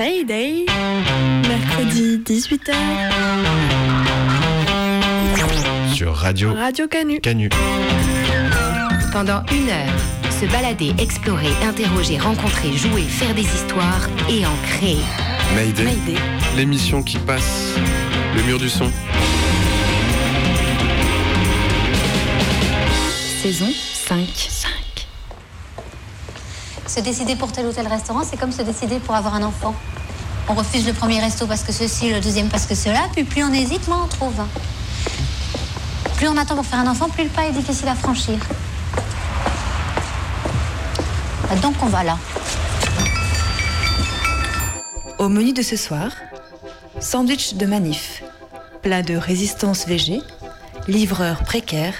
Mayday, mercredi 18h, Sur Radio Radio Canu. Canu. Pendant une heure, se balader, explorer, interroger, rencontrer, jouer, faire des histoires et en créer. Mayday. Mayday. L'émission qui passe le mur du son. Saison 5. 5. Se décider pour tel ou tel restaurant, c'est comme se décider pour avoir un enfant. On refuse le premier resto parce que ceci, le deuxième parce que cela, puis plus on hésite, moins on trouve. Plus on attend pour faire un enfant, plus le pas est difficile à franchir. Donc on va là. Au menu de ce soir, sandwich de manif, plat de résistance VG, livreur précaire,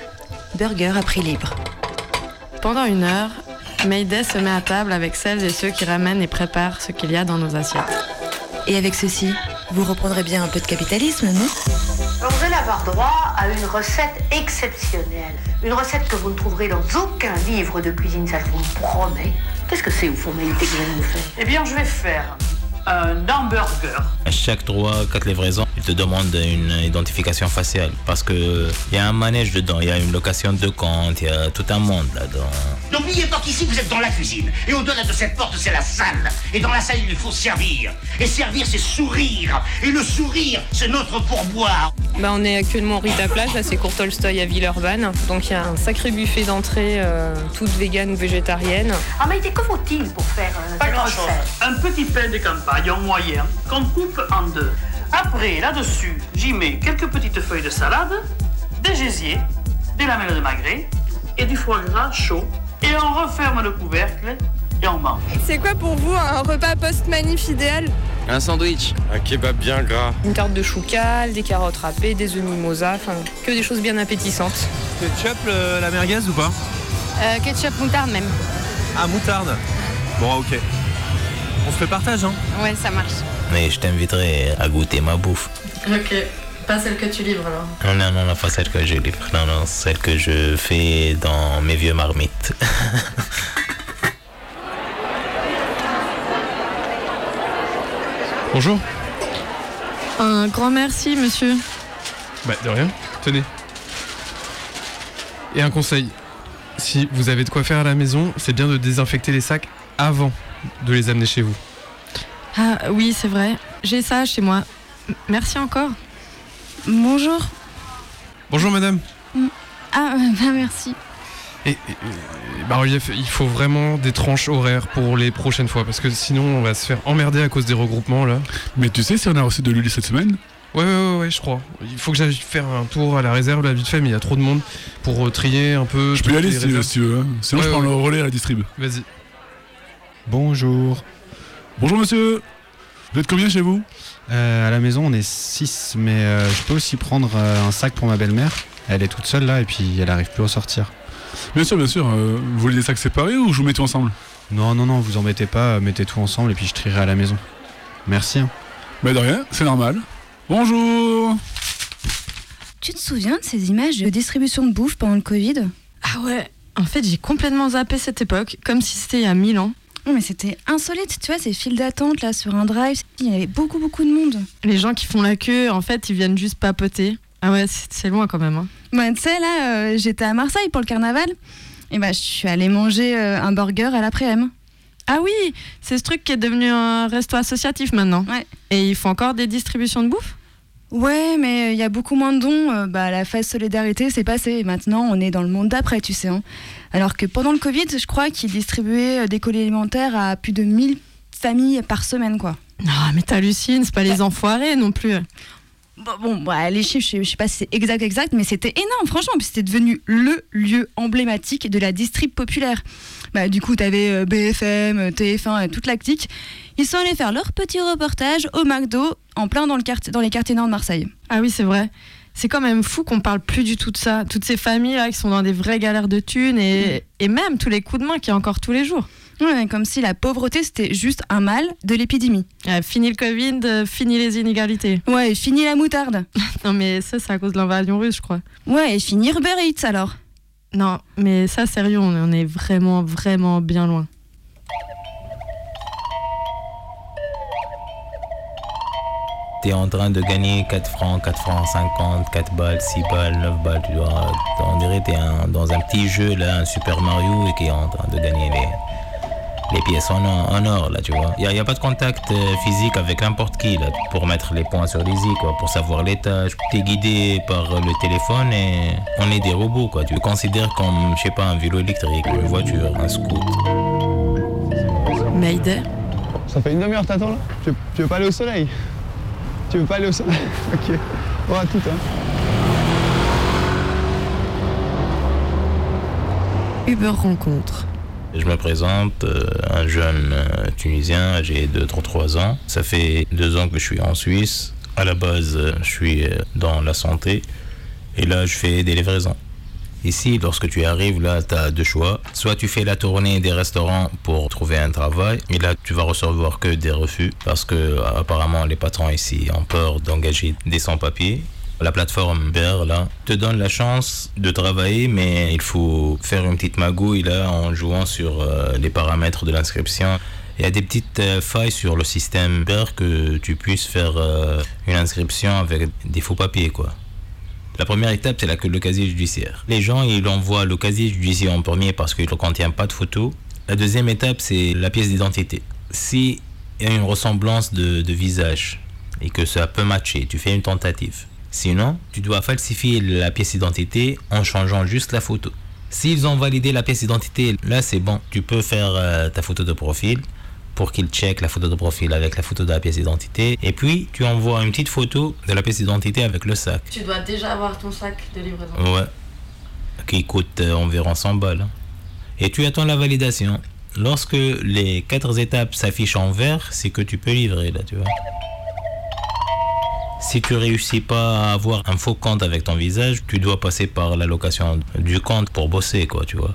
burger à prix libre. Pendant une heure, Mayday se met à table avec celles et ceux qui ramènent et préparent ce qu'il y a dans nos assiettes. Et avec ceci, vous reprendrez bien un peu de capitalisme, non? Vous allez avoir droit à une recette exceptionnelle. Une recette que vous ne trouverez dans aucun livre de cuisine, ça je vous le promets. Qu'est-ce que c'est au fond, que vous allez nous faire? Eh bien, je vais faire un hamburger. À chaque 3-4 livraisons, ils te demandent une identification faciale parce que il y a un manège dedans, il y a une location de compte, il y a tout un monde là-dedans. N'oubliez pas qu'ici vous êtes dans la cuisine. Et au-delà de cette porte, c'est la salle. Et dans la salle, il faut servir. Et servir, c'est sourire. Et le sourire, c'est notre pourboire. Bah, on est actuellement au Rita Plage, là c'est Cour Tolstoy à Villeurbanne. Donc il y a un sacré buffet d'entrée, euh, toute végane ou végétarienne. Ah, Maïté, que faut-il pour faire euh, Pas cette grand-chose. Un petit pain de campagne en moyen qu'on coupe en deux. Après, là-dessus, j'y mets quelques petites feuilles de salade, des gésiers, des lamelles de magret et du foie gras chaud. Et on referme le couvercle et on mange. C'est quoi pour vous un repas post-manif idéal? Un sandwich. Un kebab bien gras. Une tarte de choucal, des carottes râpées, des œufs mimosa, enfin que des choses bien appétissantes. Ketchup, euh, la merguez ou pas? Ketchup moutarde même. Ah, moutarde. Bon, ok. On se fait partage, hein Ouais, ça marche. Mais je t'inviterai à goûter ma bouffe. Ok, pas celle que tu livres alors. Non, non, non, non, pas celle que je livre. Non, non, celle que je fais dans mes vieux marmites. Bonjour. Un grand merci monsieur. Bah, de rien. Tenez. Et un conseil. Si vous avez de quoi faire à la maison, c'est bien de désinfecter les sacs avant de les amener chez vous. Ah oui, c'est vrai. J'ai ça chez moi. M- Merci encore. Bonjour. Bonjour madame. Ah, bah merci. Et, et- et- bas-relief, il faut vraiment des tranches horaires pour les prochaines fois parce que sinon on va se faire emmerder à cause des regroupements là. Mais tu sais si on a reçu de l'huile cette semaine Ouais, ouais, ouais, ouais, je crois. Il faut que j'aille faire un tour à la réserve là vite fait, mais il y a trop de monde pour euh, trier un peu. Je peux y aller si, tu veux. hein. Sinon, Ouais, je prends ouais. le relais à la distrib. Vas-y. Bonjour. Bonjour monsieur. Vous êtes combien chez vous Euh, à la maison, on est 6, mais euh, je peux aussi prendre euh, un sac pour ma belle-mère. Elle est toute seule là et puis elle arrive plus à sortir. Bien sûr, bien sûr. euh, vous voulez des sacs séparés ou je vous mets tout ensemble Non, non, non, vous embêtez pas, mettez tout ensemble et puis je trierai à la maison. Merci. hein. Bah de rien, c'est normal. Bonjour Tu te souviens de ces images de distribution de bouffe pendant le Covid? Ah ouais, en fait j'ai complètement zappé cette époque, comme si c'était il y a mille ans. Non, mais c'était insolite, tu vois, ces files d'attente là sur un drive, il y avait beaucoup beaucoup de monde. Les gens qui font la queue, en fait, ils viennent juste papoter. Ah ouais, c'est loin quand même. Hein. Bah, tu sais, là, euh, j'étais à Marseille pour le carnaval, et bah, je suis allée manger euh, un burger à l'après-midi. Ah oui, c'est ce truc qui est devenu un resto associatif maintenant. Ouais. Et ils font encore des distributions de bouffe? Ouais, mais il y a beaucoup moins de dons. euh, bah, la phase solidarité, c'est passé. Maintenant, on est dans le monde d'après, tu sais. hein. Alors que pendant le Covid, je crois qu'ils distribuaient euh, des colis alimentaires à plus de 1000 familles par semaine, quoi. Non, mais t'hallucines, c'est pas les enfoirés non plus. Bon, bon, bah, les chiffres, je sais, pas si c'est exact, exact, mais c'était énorme, franchement. C'était devenu le lieu emblématique de la distrib populaire. Bah, du coup, t'avais euh, BFM, TF1, euh, toute la clique. Ils sont allés faire leur petit reportage au McDo, en plein dans, le quartier, dans les quartiers nord de Marseille. Ah oui, c'est vrai. C'est quand même fou qu'on parle plus du tout de ça. Toutes ces familles là qui sont dans des vraies galères de thunes et, et même tous les coups de main qu'il y a encore tous les jours. Ouais, comme si la pauvreté c'était juste un mal de l'épidémie. Ah, fini le Covid, euh, fini les inégalités. Ouais, et fini la moutarde. non mais ça c'est à cause de l'invasion russe, je crois. Ouais, et fini Uber Eats alors. Non, mais ça sérieux, on est vraiment vraiment bien loin. T'es en train de gagner 4 francs, 4 francs 50, 4 balles, 6 balles, 9 balles, tu vois. On dirait que t'es un- dans un petit jeu, là, un Super Mario, et qui est en train de gagner les, les pièces en or, en or, là, tu vois. Il n'y a, pas de contact euh, physique avec n'importe qui, là, pour mettre les points sur les i, quoi, pour savoir les tâches. T'es guidé par le téléphone et on est des robots, quoi. Tu le considères comme, je sais pas, un vélo électrique, une voiture, un scoot. Mayday Ça fait une demi-heure t'attends là tu veux, tu veux pas aller au soleil? Tu veux pas aller au soleil? Ok. Bon à tout hein. Uber rencontre. Je me présente, euh, un jeune euh, Tunisien, j'ai de 33 ans. Ça fait deux ans que je suis en Suisse. À la base, euh, je suis dans la santé. Et là, je fais des livraisons. Ici, lorsque tu arrives, là, tu as deux choix. Soit tu fais la tournée des restaurants pour trouver un travail, et là, tu vas recevoir que des refus, parce que apparemment, les patrons ici ont peur d'engager des sans-papiers. La plateforme Uber, là, te donne la chance de travailler, mais il faut faire une petite magouille, là, en jouant sur euh, les paramètres de l'inscription. Il y a des petites euh, failles sur le système Uber que tu puisses faire euh, une inscription avec des faux papiers, quoi. La première étape, c'est le casier judiciaire. Les gens, ils envoient le casier judiciaire en premier parce qu'il ne contient pas de photos. La deuxième étape, c'est la pièce d'identité. Si il y a une ressemblance de visage et que ça peut matcher, tu fais une tentative. Sinon, tu dois falsifier la pièce d'identité en changeant juste la photo. S'ils ont validé la pièce d'identité, là c'est bon. Tu peux faire euh, ta photo de profil pour qu'ils checkent la photo de profil avec la photo de la pièce d'identité. Et puis, tu envoies une petite photo de la pièce d'identité avec le sac. Tu dois déjà avoir ton sac de livraison. Ouais. Qui coûte euh, environ 100 balles. hein. Et tu attends la validation. Lorsque les quatre étapes s'affichent en vert, c'est que tu peux livrer là, tu vois. Si tu réussis pas à avoir un faux compte avec ton visage, tu dois passer par l'allocation du compte pour bosser, quoi, tu vois.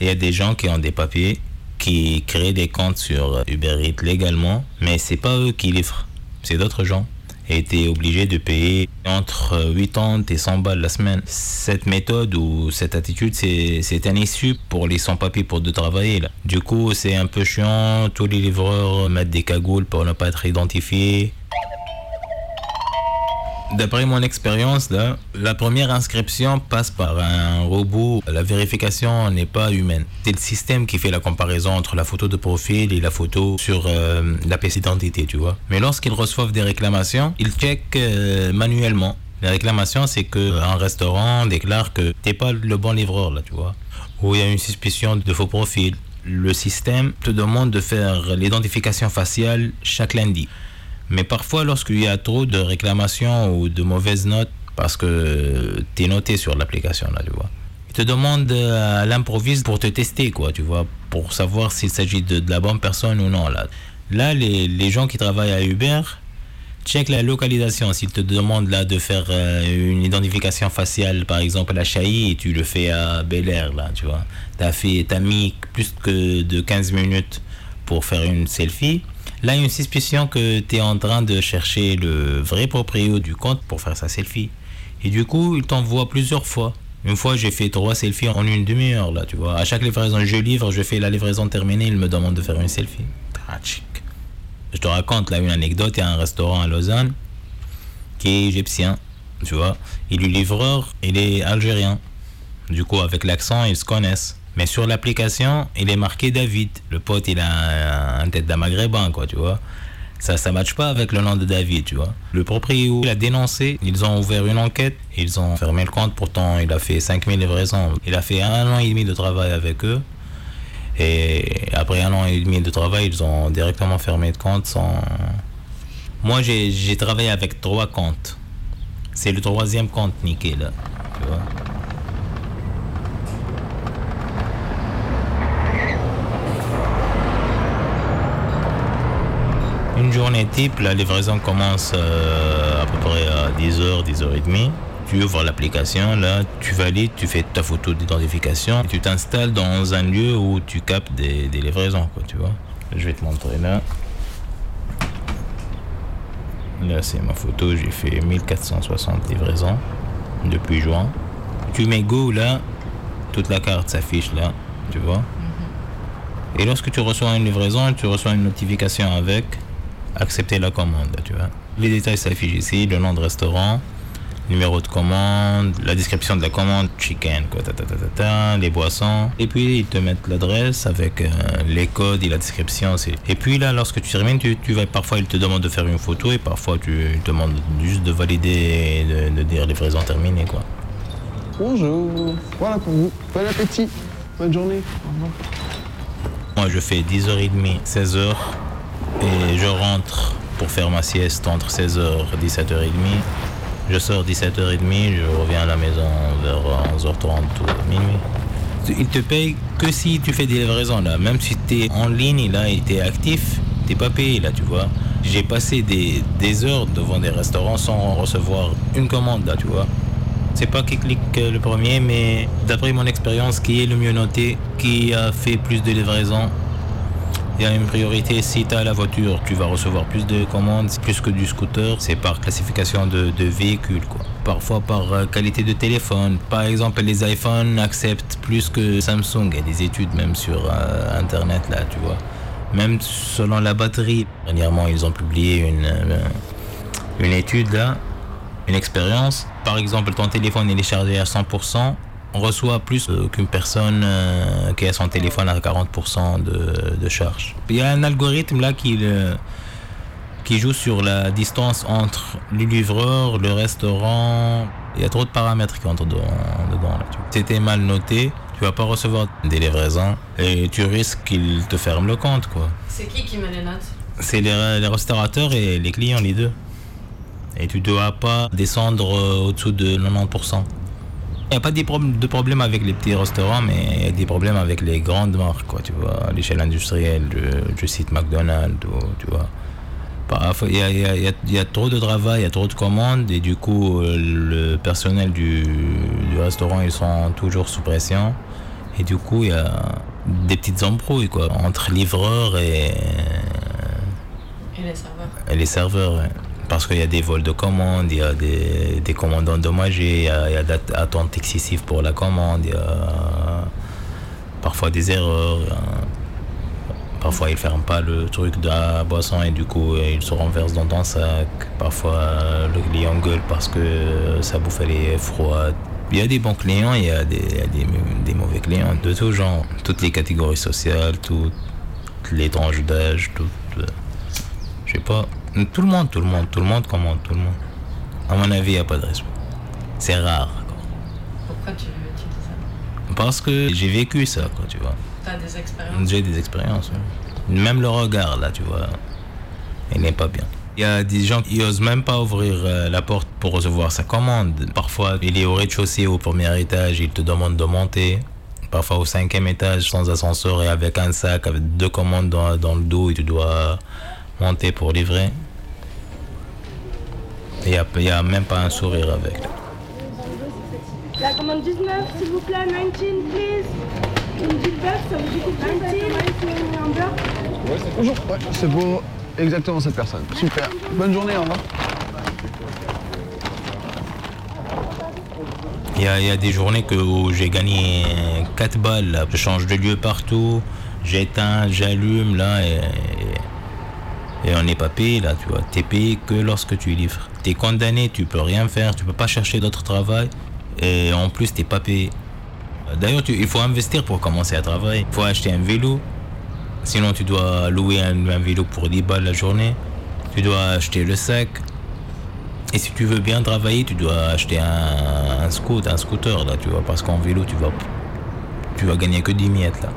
Il y a des gens qui ont des papiers, qui créent des comptes sur Uber Eats légalement, mais c'est pas eux qui livrent, c'est d'autres gens. Et tu es obligé de payer entre 80 et 100 balles la semaine. Cette méthode ou cette attitude, c'est c'est un issue pour les sans-papiers pour de travailler. Là. Du coup, c'est un peu chiant. Tous les livreurs mettent des cagoules pour ne pas être identifiés. D'après mon expérience, là, la première inscription passe par un robot. La vérification n'est pas humaine. C'est le système qui fait la comparaison entre la photo de profil et la photo sur euh, la pièce d'identité, tu vois. Mais lorsqu'ils reçoivent des réclamations, ils checkent euh, manuellement. La réclamation, c'est qu'un restaurant déclare que t'es pas le bon livreur, là, tu vois. Ou il y a une suspicion de faux profil. Le système te demande de faire l'identification faciale chaque lundi. Mais parfois, lorsqu'il y a trop de réclamations ou de mauvaises notes, parce que tu es noté sur l'application, là, tu vois. Ils te demandent euh, à l'improviste pour te tester, quoi, tu vois, pour savoir s'il s'agit de, de la bonne personne ou non, là. Là, les, les gens qui travaillent à Uber, check la localisation. S'ils te demandent là de faire euh, une identification faciale, par exemple à et tu le fais à Bel Air, là, tu vois. T'as fait, t'as mis plus que de 15 minutes pour faire une selfie. Là, il y a une suspicion que tu es en train de chercher le vrai propriétaire du compte pour faire sa selfie. Et du coup, il t'envoie plusieurs fois. Une fois, j'ai fait trois selfies en une demi-heure, là, tu vois. À chaque livraison, je livre, je fais la livraison terminée, il me demande de faire une selfie. Tragique. Je te raconte là une anecdote. Il y a un restaurant à Lausanne qui est égyptien, tu vois. Et le livreur, il est algérien. Du coup, avec l'accent, ils se connaissent. Mais sur l'application, il est marqué David. Le pote, il a un, tête d'un maghrébin, quoi, tu vois. Ça, ça matche pas avec le nom de David, tu vois. Le propriétaire, il a dénoncé. Ils ont ouvert une enquête. Ils ont fermé le compte. Pourtant, il a fait 5000 livraisons. Il a fait un an et demi de travail avec eux. Et après un an et demi de travail, ils ont directement fermé le compte sans. Moi, j'ai j'ai travaillé avec trois comptes. C'est le troisième compte niqué là. Tu vois. Une journée type, la livraison commence euh, à peu près à 10h, 10h30. Tu ouvres l'application, là, tu valides, tu fais ta photo d'identification, tu t'installes dans un lieu où tu captes des, des livraisons, quoi, tu vois. Je vais te montrer là. Là, c'est ma photo, j'ai fait 1460 livraisons depuis juin. Tu mets Go là, toute la carte s'affiche là, tu vois. Et lorsque tu reçois une livraison, tu reçois une notification avec accepter la commande, tu vois. Les détails s'affichent ici, le nom de restaurant, numéro de commande, la description de la commande, chicken, quoi, ta, ta, ta, ta, ta, les boissons. Et puis, ils te mettent l'adresse avec euh, les codes et la description. Et puis là, lorsque tu termines, tu, tu vas, parfois, ils te demandent de faire une photo et parfois, tu ils te demandent juste de valider et de, de dire livraison terminée, quoi. Bonjour. Voilà pour vous. Bon appétit. Bonne journée. Au revoir. Moi, je fais 10h30, 16h et je rentre pour faire ma sieste entre 16h et 17h30. Je sors 17h30, je reviens à la maison vers 11h30 ou minuit. Ils te payent que si tu fais des livraisons là. Même si tu es en ligne là et tu es actif, t'es pas payé là, tu vois. J'ai passé des, des heures devant des restaurants sans recevoir une commande là, tu vois. C'est pas qui clique le premier, mais d'après mon expérience, qui est le mieux noté, qui a fait plus de livraisons, il y a une priorité. Si tu as la voiture, tu vas recevoir plus de commandes, plus que du scooter. C'est par classification de, de véhicule, quoi. Parfois par euh, qualité de téléphone. Par exemple, les iPhones acceptent plus que Samsung. Il y a des études même sur euh, Internet, là, tu vois. Même selon la batterie. Dernièrement, ils ont publié une, euh, une étude, là, une expérience. Par exemple, ton téléphone il est chargé à 100%, on reçoit plus euh, qu'une personne euh, qui a son téléphone à 40% de, de charge. Il y a un algorithme là qui, le- qui joue sur la distance entre le livreur, le restaurant. Il y a trop de paramètres qui entrent dedans. dedans t'es mal noté, tu vas pas recevoir des livraisons et tu risques qu'ils te ferment le compte. quoi. C'est qui qui met les notes? C'est les, les restaurateurs et les clients, les deux. Et tu dois pas descendre euh, au-dessous de 90%. Il n'y a pas des prob- de problème avec les petits restaurants, mais il y a des problèmes avec les grandes marques, quoi, tu vois, à l'échelle industrielle, je, je cite McDonald's, ou, tu vois. Il y a, il y a- il y a- il y a trop de travail, il y a trop de commandes, et du coup, euh, le personnel du, du restaurant, ils sont toujours sous pression. Et du coup, il y a des petites embrouilles, quoi, entre livreurs et, Et les serveurs et les serveurs, ouais. Parce qu'il y a des vols de commandes, il y a des, des commandes endommagées, il y a, il y a des attentes excessives pour la commande, il y a parfois des erreurs. Parfois, ils ne ferment pas le truc de la boisson et du coup, ils se renversent dans ton sac. Parfois, le client gueule parce que sa bouffe elle est froide. Il y a des bons clients, il y a des mauvais clients de tout genre. Toutes les catégories sociales, toutes les tranches d'âge, toutes. euh, je sais pas. Tout le monde, tout le monde, tout le monde commande, tout le monde. À mon avis, il n'y a pas de respect. C'est rare. quoi. Pourquoi tu, tu dis ça? Parce que j'ai vécu ça, quoi, tu vois. T'as des expériences? J'ai des expériences. ouais. Même le regard, là, tu vois, il n'est pas bien. Il y a des gens qui osent même pas ouvrir euh, la porte pour recevoir sa commande. Parfois, il est au rez-de-chaussée, au premier étage, il te demande de monter. Parfois, au cinquième étage, sans ascenseur et avec un sac, avec deux commandes dans, dans le dos, et tu dois monter pour livrer. Il n'y a, il y a même pas un sourire avec. La commande 19, s'il vous plaît, 19, please. Une petite bœuf, ça vous coûte 19. Un beurre. Bonjour. Ouais, c'est pour exactement cette personne. Super. Bonne journée, au revoir. Il y a, il y a des journées que, où j'ai gagné 4 balles. Là. Je change de lieu partout, j'éteins, j'allume là et, et on n'est pas payé là, tu vois. T'es payé que lorsque tu livres. T'es condamné, tu peux rien faire, tu peux pas chercher d'autre travail et en plus t'es pas payé. D'ailleurs, il faut investir pour commencer à travailler. Il faut acheter un vélo. Sinon, tu dois louer un, un vélo pour 10 balles la journée. Tu dois acheter le sac. Et si tu veux bien travailler, tu dois acheter un, un scooter, un scooter là, tu vois, parce qu'en vélo, tu vas, tu vas gagner que 10 miettes là.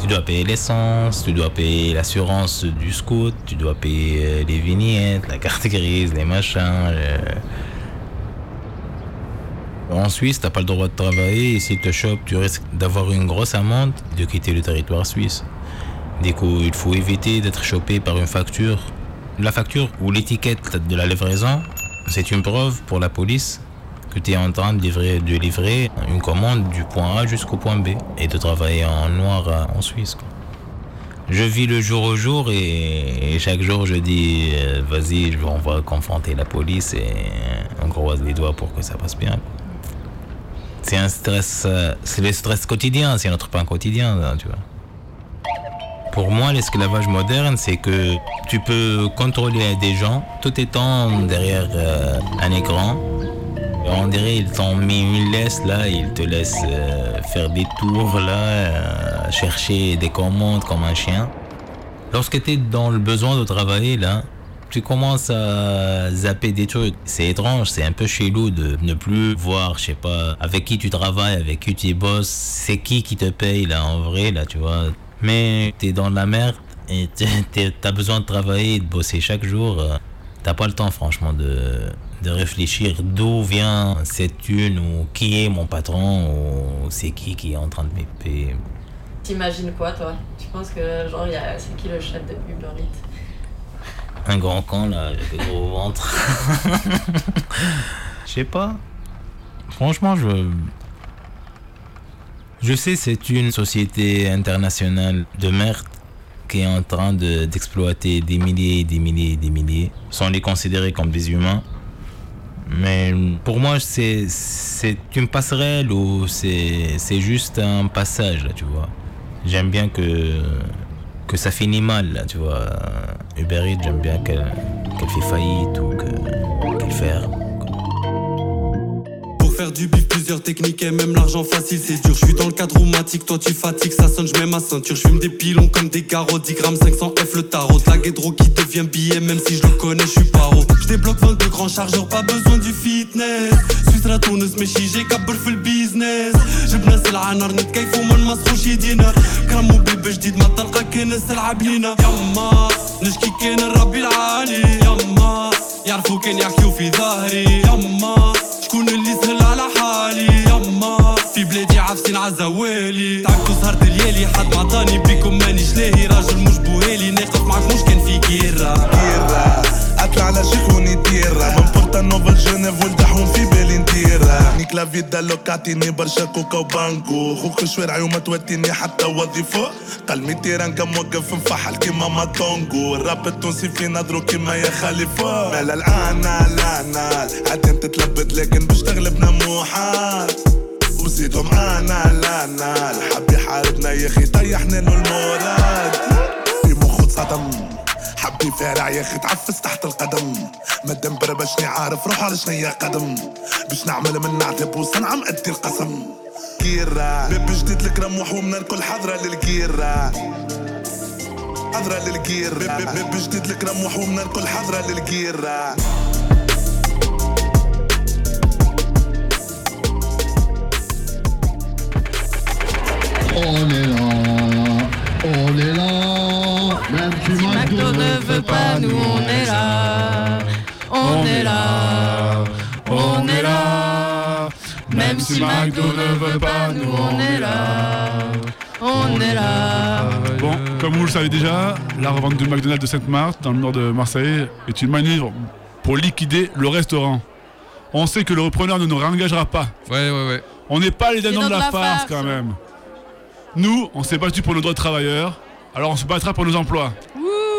Tu dois payer l'essence, tu dois payer l'assurance du scoot, tu dois payer euh, les vignettes, la carte grise, les machins. le- En Suisse, t'as pas le droit de travailler et s'ils te chopent, tu risques d'avoir une grosse amende de quitter le territoire suisse. Du coup, il faut éviter d'être chopé par une facture. La facture ou l'étiquette de la livraison, c'est une preuve pour la police que tu es en train de livrer, de livrer une commande du point A jusqu'au point B et de travailler en noir euh, en Suisse. Je vis le jour au jour et, chaque jour je dis euh, vas-y, on va confronter la police et on croise les doigts pour que ça passe bien. C'est un stress, euh, c'est le stress quotidien, c'est notre pain quotidien, vois. Pour moi, l'esclavage moderne, c'est que tu peux contrôler des gens tout étant derrière euh, un écran. On dirait ils t'ont mis une laisse là, ils te laissent euh, faire des tours là, euh, chercher des commandes comme un chien. Lorsque tu es dans le besoin de travailler là, tu commences à zapper des trucs. C'est étrange, c'est un peu chelou de ne plus voir, je sais pas, avec qui tu travailles, avec qui tu bosses, c'est qui qui te paye là en vrai là, tu vois. Mais t'es dans la merde et t'es- t'as besoin de travailler de bosser chaque jour. euh, T'as pas le temps franchement de, de réfléchir d'où vient cette thune ou qui est mon patron ou c'est qui qui est en train de me payer. T'imagines quoi, toi? Tu penses que, genre, y a- c'est qui le chef de Uber Eats Un grand camp là avec des gros ventre. Je sais pas. Franchement, je. Je sais, c'est une société internationale de merde qui est en train de- d'exploiter des milliers et des milliers et des milliers sans les considérer comme des humains. Mais pour moi, c'est une passerelle ou c'est juste un passage, là, tu vois. J'aime bien que, que ça finit mal, là, tu vois. Uber Eats, j'aime bien qu'elle qu'elle fait faillite ou que- qu'elle ferme Pour faire du bif, plusieurs techniques et même l'argent facile, c'est dur. Je suis dans le cadre romantique, toi tu fatigues, ça sonne, je mets ma ceinture. Je fume des pilons comme des carreaux, 10 grammes, 500 F le tarot. De la guédro qui devient billet, même si je le connais, je suis paro. Je débloque 22 grands chargeurs, pas besoin du fitness. Suisse la tourneuse, mais j'ai كبر في البيزنس جبنا سلعة نار نتكيفو ما نمسخوش يدينا كرامو بيبي جديد ما طلقة كان السلعة بلينا يما نشكي كان الربي العالي يما يعرفوا كان يحكيو في ظهري يما شكون اللي سهل على حالي يما في بلادي عافسين عزوالي تعبتو سهرت الليالي حد معطاني بيكم مانيش لاهي. راجل مش بوهالي ناقف معاك مش كان في كيرة. كيرا اطلع على شيخوني ديرا من بورتا نوفل جنيف ولدحهم في بالي نديرا نيك لا فيدا لوكاتيني برشا كوكا وبانكو خوك شوارعي وما توتيني حتى وظيفة قلبي تيرانكا موقف مفحل كيما ما طونغو الراب التونسي في نظرو كيما يا خليفة. مالا العنا لانا عادين تتلبد لكن باش تغلبنا محال وزيدوا معانا. لانا الحب يحاربنا يا أخي طيحنا له المورال. في مخو صدم. حبي فارع يا أخي تعفس تحت القدم. مادام بربشني عارف روح على شنيا قدم. باش نعمل من نعتب وصنعة مأدي القسم. كيرا بيب جديد الكرم وحومنا الكل حضرة للكيرا حضرة للكير بيب بيب بيب جديد الكرم وحومنا الكل حضرة للكيرا On est là, on est là, même si McDo ne veut pas, nous on est là. On est là, on est là. Même si McDo ne veut pas, nous on est là. On est là. Bon, comme vous le savez déjà, la revente du McDonald's de Sainte-Marthe, dans le nord de Marseille, est une manœuvre pour liquider le restaurant. On sait que le repreneur ne nous réengagera pas. Ouais, ouais, ouais. On n'est pas les dindons de la farce. quand même. Nous, on s'est battu pour nos droits de travailleurs, alors on se battra pour nos emplois.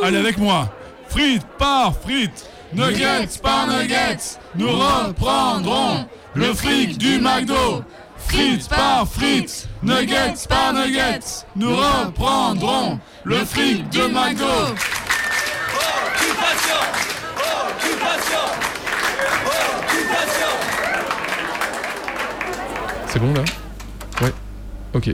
Allez avec moi. Frites par frites, nuggets par nuggets, nous reprendrons le fric du McDo. Frites par frites, nuggets par nuggets, nous reprendrons le fric de McDo. C'est bon là? Ouais. Ok.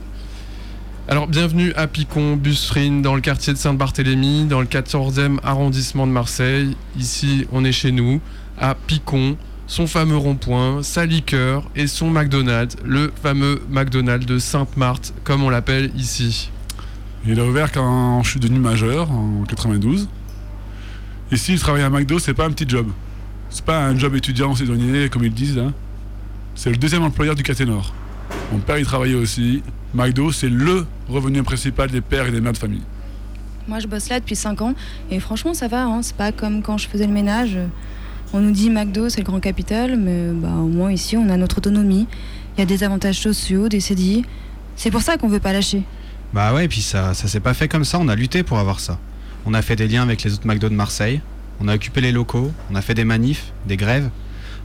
Alors bienvenue à Picon, Busserine, dans le quartier de Sainte-Barthélemy, dans le 14e arrondissement de Marseille. Ici, on est chez nous, à Picon, son fameux rond-point, sa liqueur et son McDonald's, le fameux McDonald's de Sainte-Marthe, comme on l'appelle ici. Il a ouvert quand je suis devenu majeur, en 92. Ici, travailler à McDo, c'est pas un petit job. C'est pas un job étudiant saisonnier, comme ils disent. Hein. c'est le deuxième employeur du Caténor. Mon père y travaillait aussi. McDo, c'est LE revenu principal des pères et des mères de famille. Moi, je bosse là depuis 5 ans et franchement, ça va. Hein. C'est pas comme quand je faisais le ménage. On nous dit McDo, c'est le grand capital, mais bah, au moins ici, on a notre autonomie. Il y a des avantages sociaux, des CDI. C'est pour ça qu'on veut pas lâcher. Bah ouais, et puis ça, ça s'est pas fait comme ça, on a lutté pour avoir ça. On a fait des liens avec les autres McDo de Marseille, on a occupé les locaux, on a fait des manifs, des grèves.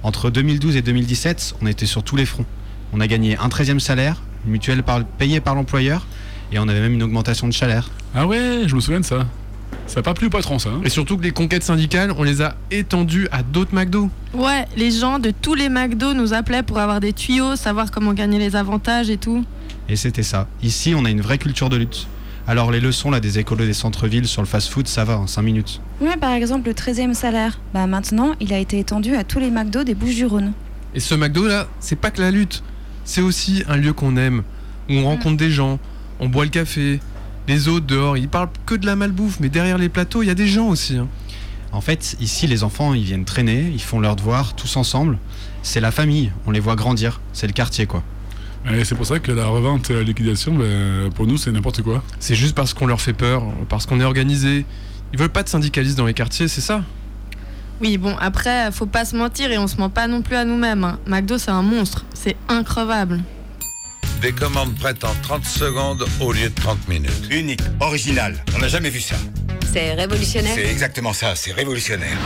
Entre 2012 et 2017, on était sur tous les fronts. On a gagné un 13e salaire, une mutuelle par- payée par l'employeur, et on avait même une augmentation de salaire. Ah ouais, je me souviens de ça. Ça n'a pas plu au patron, ça. hein Et surtout que les conquêtes syndicales, on les a étendues à d'autres McDo. Ouais, les gens de tous les McDo nous appelaient pour avoir des tuyaux, savoir comment gagner les avantages et tout. Et c'était ça. Ici, on a une vraie culture de lutte. Alors les leçons là des écolos des centres-villes sur le fast-food, ça va en 5 minutes. Ouais, par exemple, le 13e salaire. Bah maintenant, il a été étendu à tous les McDo des Bouches-du-Rhône. Et ce McDo là, c'est pas que la lutte. C'est aussi un lieu qu'on aime, où on rencontre des gens, on boit le café. Les autres dehors, ils parlent que de la malbouffe, mais derrière les plateaux, il y a des gens aussi. hein. En fait, ici, les enfants, ils viennent traîner, ils font leurs devoirs tous ensemble. C'est la famille, on les voit grandir. C'est le quartier, quoi. Et c'est pour ça que la revente et la liquidation, ben, pour nous, c'est n'importe quoi. C'est juste parce qu'on leur fait peur, parce qu'on est organisé. Ils veulent pas de syndicalistes dans les quartiers, c'est ça? Oui, bon, après, faut pas se mentir et on se ment pas non plus à nous-mêmes. hein. McDo, c'est un monstre. C'est increvable. Des commandes prêtes en 30 secondes au lieu de 30 minutes. Unique, original. On n'a jamais vu ça. C'est révolutionnaire. C'est exactement ça, c'est révolutionnaire.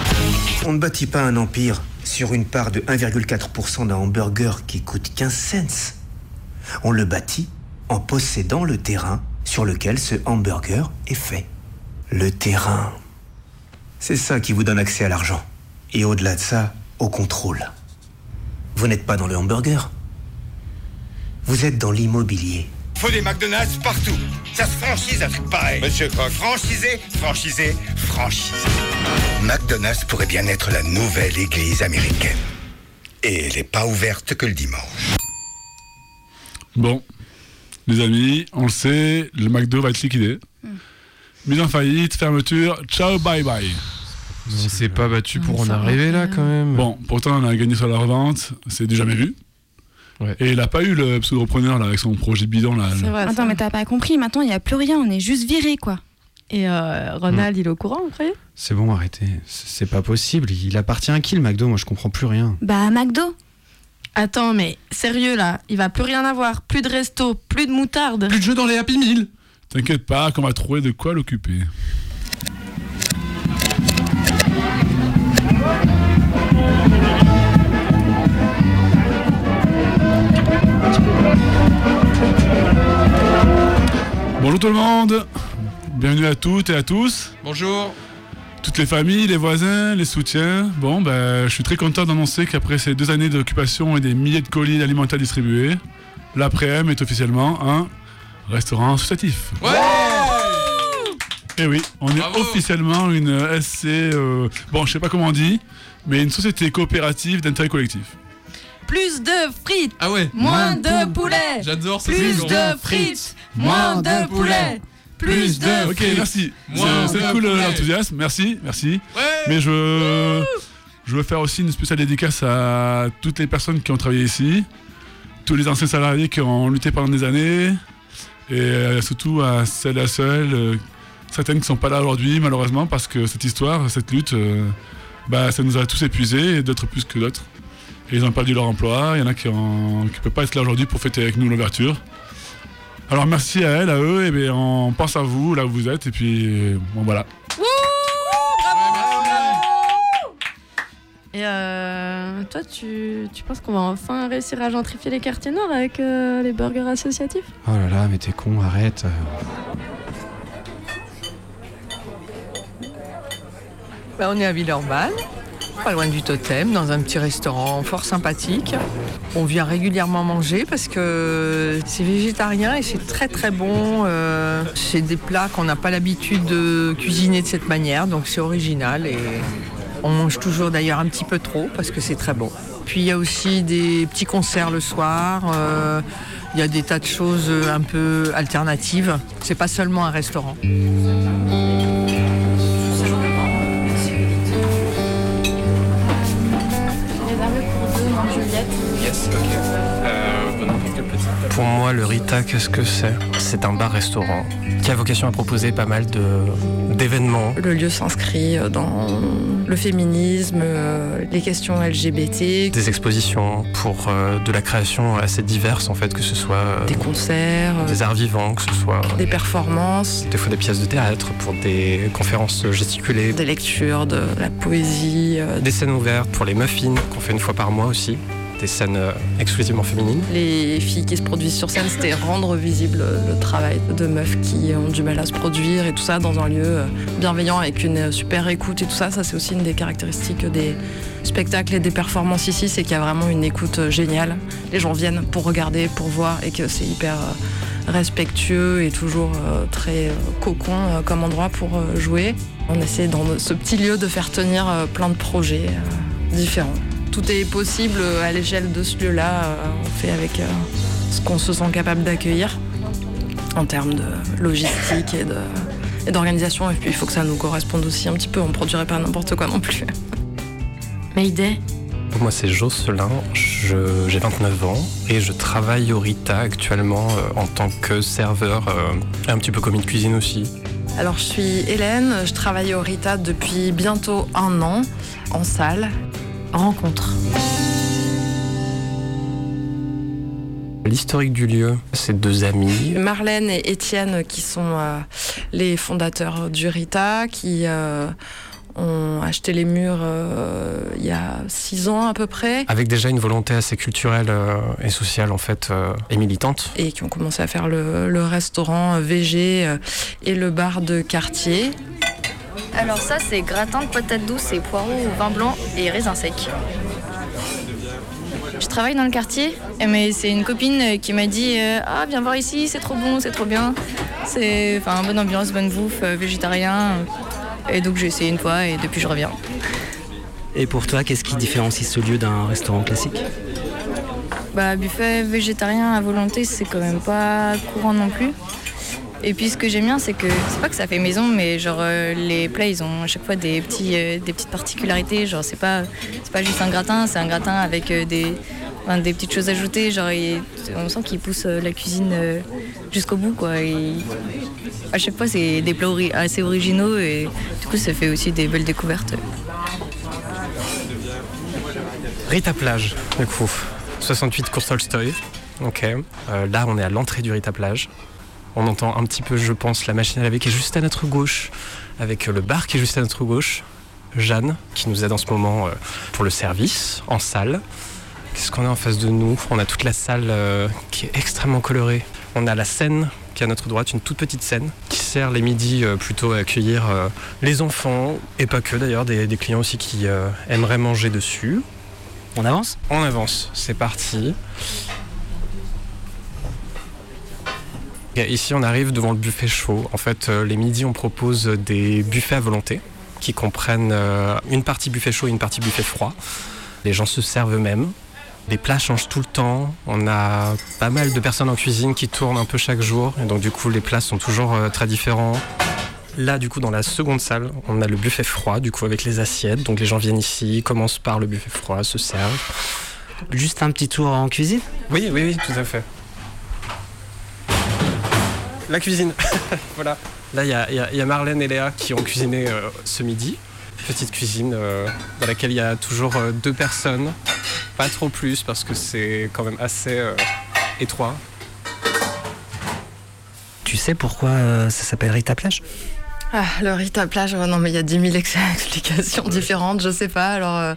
On ne bâtit pas un empire sur une part de 1,4% d'un hamburger qui coûte 15 cents. On le bâtit en possédant le terrain sur lequel ce hamburger est fait. Le terrain. C'est ça qui vous donne accès à l'argent. Et au-delà de ça, au contrôle. Vous n'êtes pas dans le hamburger. Vous êtes dans l'immobilier. Faut des McDonald's partout. Ça se franchise un truc pareil. Monsieur Croc. Franchisé, franchisé, franchisé. McDonald's pourrait bien être la nouvelle église américaine. Et elle n'est pas ouverte que le dimanche. Bon, les amis, on le sait, le McDo va être liquidé. Mise en faillite, fermeture, ciao, bye bye. On s'est pas battu pour en arriver là quand même. Bon, pourtant on a gagné sur la revente, c'est du jamais vu. Et il a pas eu le pseudo-repreneur là avec son projet bidon là. Attends, mais t'as pas compris, maintenant il y a plus rien, on est juste viré quoi. Et euh, Ronald, il est au courant, vous croyez? C'est bon, arrêtez. C'est pas possible. Il appartient à qui le McDo? Moi, je comprends plus rien. Bah, McDo. Attends, mais sérieux là, il va plus rien avoir. Plus de resto, plus de moutarde. Plus de jeux dans les Happy Meal. T'inquiète pas qu'on va trouver de quoi l'occuper. Bonjour tout le monde, bienvenue à toutes et à tous. Bonjour. Toutes les familles, les voisins, les soutiens. Bon, ben, je suis très content d'annoncer qu'après ces deux années d'occupation et des milliers de colis alimentaires distribués, l'après-m est officiellement un restaurant associatif. Ouais Eh oui, on est officiellement une SC, euh, bon, je sais pas comment on dit, mais une société coopérative d'intérêt collectif. Plus de frites. Ah ouais. Moins de poulet. J'adore ce Plus slogan. de frites. Moins de poulet. Plus de Ok, frites. merci. C'est cool poulet. l'enthousiasme, merci, merci. Mais je, je veux faire aussi une spéciale dédicace à toutes les personnes qui ont travaillé ici, tous les anciens salariés qui ont lutté pendant des années, et euh, surtout à celles et à celles, euh, certaines qui ne sont pas là aujourd'hui malheureusement, parce que cette histoire, cette lutte, euh, bah, ça nous a tous épuisés, et d'autres plus que d'autres. Et ils ont perdu leur emploi, il y en a qui ne peuvent pas être là aujourd'hui pour fêter avec nous l'ouverture. Alors merci à elles, à eux, et bien on pense à vous, là où vous êtes, et puis bon voilà. Et euh, toi, tu, tu penses qu'on va enfin réussir à gentrifier les quartiers nord avec euh, les burgers associatifs? Oh là là, mais t'es con, arrête. Bah, on est à Villeurbanne, pas loin du totem, dans un petit restaurant fort sympathique. On vient régulièrement manger parce que c'est végétarien et c'est très très bon. euh, c'est des plats qu'on n'a pas l'habitude de cuisiner de cette manière, donc c'est original et on mange toujours d'ailleurs un petit peu trop parce que c'est très bon. Puis il y a aussi des petits concerts le soir. euh, il y a des tas de choses un peu alternatives. C'est pas seulement un restaurant. Rita, qu'est-ce que c'est? C'est un bar-restaurant qui a vocation à proposer pas mal de- d'événements. Le lieu s'inscrit euh, dans le féminisme, euh, les questions LGBT, Des expositions pour euh, de la création assez diverse en fait, que ce soit des concerts, des arts vivants, que ce soit des performances, des fois des pièces de théâtre, pour des conférences gesticulées, des lectures, de la poésie. des scènes ouvertes pour les muffins qu'on fait une fois par mois aussi, des scènes euh, exclusivement féminines. Les filles qui se produisent sur scène, c'était rendre visible le travail de meufs qui ont du mal à se produire et tout ça dans un lieu euh, bienveillant avec une super écoute et tout ça. Ça, c'est aussi une des caractéristiques des spectacles et des performances ici, c'est qu'il y a vraiment une écoute euh, géniale. Les gens viennent pour regarder, pour voir et que c'est hyper respectueux et toujours très cocon comme endroit pour jouer. On essaie dans ce petit lieu de faire tenir plein de projets différents. Tout est possible à l'échelle de ce lieu-là. euh, On fait avec euh, ce qu'on se sent capable d'accueillir en termes de logistique et de- et d'organisation. Et puis il faut que ça nous corresponde aussi un petit peu. On ne produirait pas n'importe quoi non plus. Mayday Moi c'est Jocelyn, j'ai 29 ans et je travaille au Rita actuellement euh, en tant que serveur, euh, un petit peu commis de cuisine aussi. Alors je suis Hélène, je travaille au Rita depuis bientôt un an en salle. Rencontre. L'historique du lieu, c'est deux amis. Marlène et Étienne qui sont euh, les fondateurs du Rita, qui euh, ont acheté les murs euh, il y a six ans à peu près. Avec déjà une volonté assez culturelle euh, et sociale en fait euh, et militante. et qui ont commencé à faire le, le restaurant VG euh, et le bar de quartier. Alors ça, c'est gratin de patates douces et poireaux au vin blanc et raisin sec. Je travaille dans le quartier, mais c'est une copine qui m'a dit euh, Ah, viens voir ici, c'est trop bon, c'est trop bien. C'est enfin, bonne ambiance, bonne bouffe, euh, végétarien. Et donc j'ai essayé une fois et depuis je reviens. Et pour toi, qu'est-ce qui différencie ce lieu d'un restaurant classique? Bah, buffet végétarien à volonté, c'est quand même pas courant non plus. Et puis ce que j'aime bien, c'est que c'est pas que ça fait maison, mais genre euh, les plats, ils ont à chaque fois des, petits, euh, des petites particularités. Genre c'est pas, c'est pas juste un gratin, c'est un gratin avec euh, des, des petites choses ajoutées. Genre on sent qu'ils poussent la cuisine jusqu'au bout, quoi. À chaque fois, c'est des plats assez originaux et du coup, ça fait aussi des belles découvertes. Rita Plage, du coup. 68 cours Tolstoy. Ok. Là, on est à l'entrée du Rita Plage. On entend un petit peu, je pense, la machine à laver qui est juste à notre gauche, avec euh, le bar qui est juste à notre gauche. Jeanne, qui nous aide en ce moment euh, pour le service, en salle. Qu'est-ce qu'on a en face de nous? On a toute la salle euh, qui est extrêmement colorée. On a la scène qui est à notre droite, une toute petite scène qui sert les midis plutôt à accueillir les enfants et pas que d'ailleurs, des, des clients aussi qui aimeraient manger dessus. On avance? On avance, c'est parti. Et Ici, on arrive devant le buffet chaud. En fait, euh, les midis, on propose des buffets à volonté qui comprennent euh, une partie buffet chaud et une partie buffet froid. Les gens se servent eux-mêmes. Les plats changent tout le temps. On a pas mal de personnes en cuisine qui tournent un peu chaque jour. Et donc, du coup, les plats sont toujours euh, très différents. Là, du coup, dans la seconde salle, on a le buffet froid, du coup, avec les assiettes. Donc, les gens viennent ici, commencent par le buffet froid, se servent. Juste un petit tour en cuisine? Oui, oui, oui, tout à fait. La cuisine, voilà. Là, il y a, y y Marlène et Léa qui ont cuisiné euh, ce midi. Petite cuisine euh, dans laquelle il y a toujours euh, deux personnes, pas trop plus parce que c'est quand même assez euh, étroit. Tu sais pourquoi euh, ça s'appelle Rita Plage? Ah, le Rita Plage, oh non mais il y a 10 000 ex- explications différentes, je sais pas. Alors euh,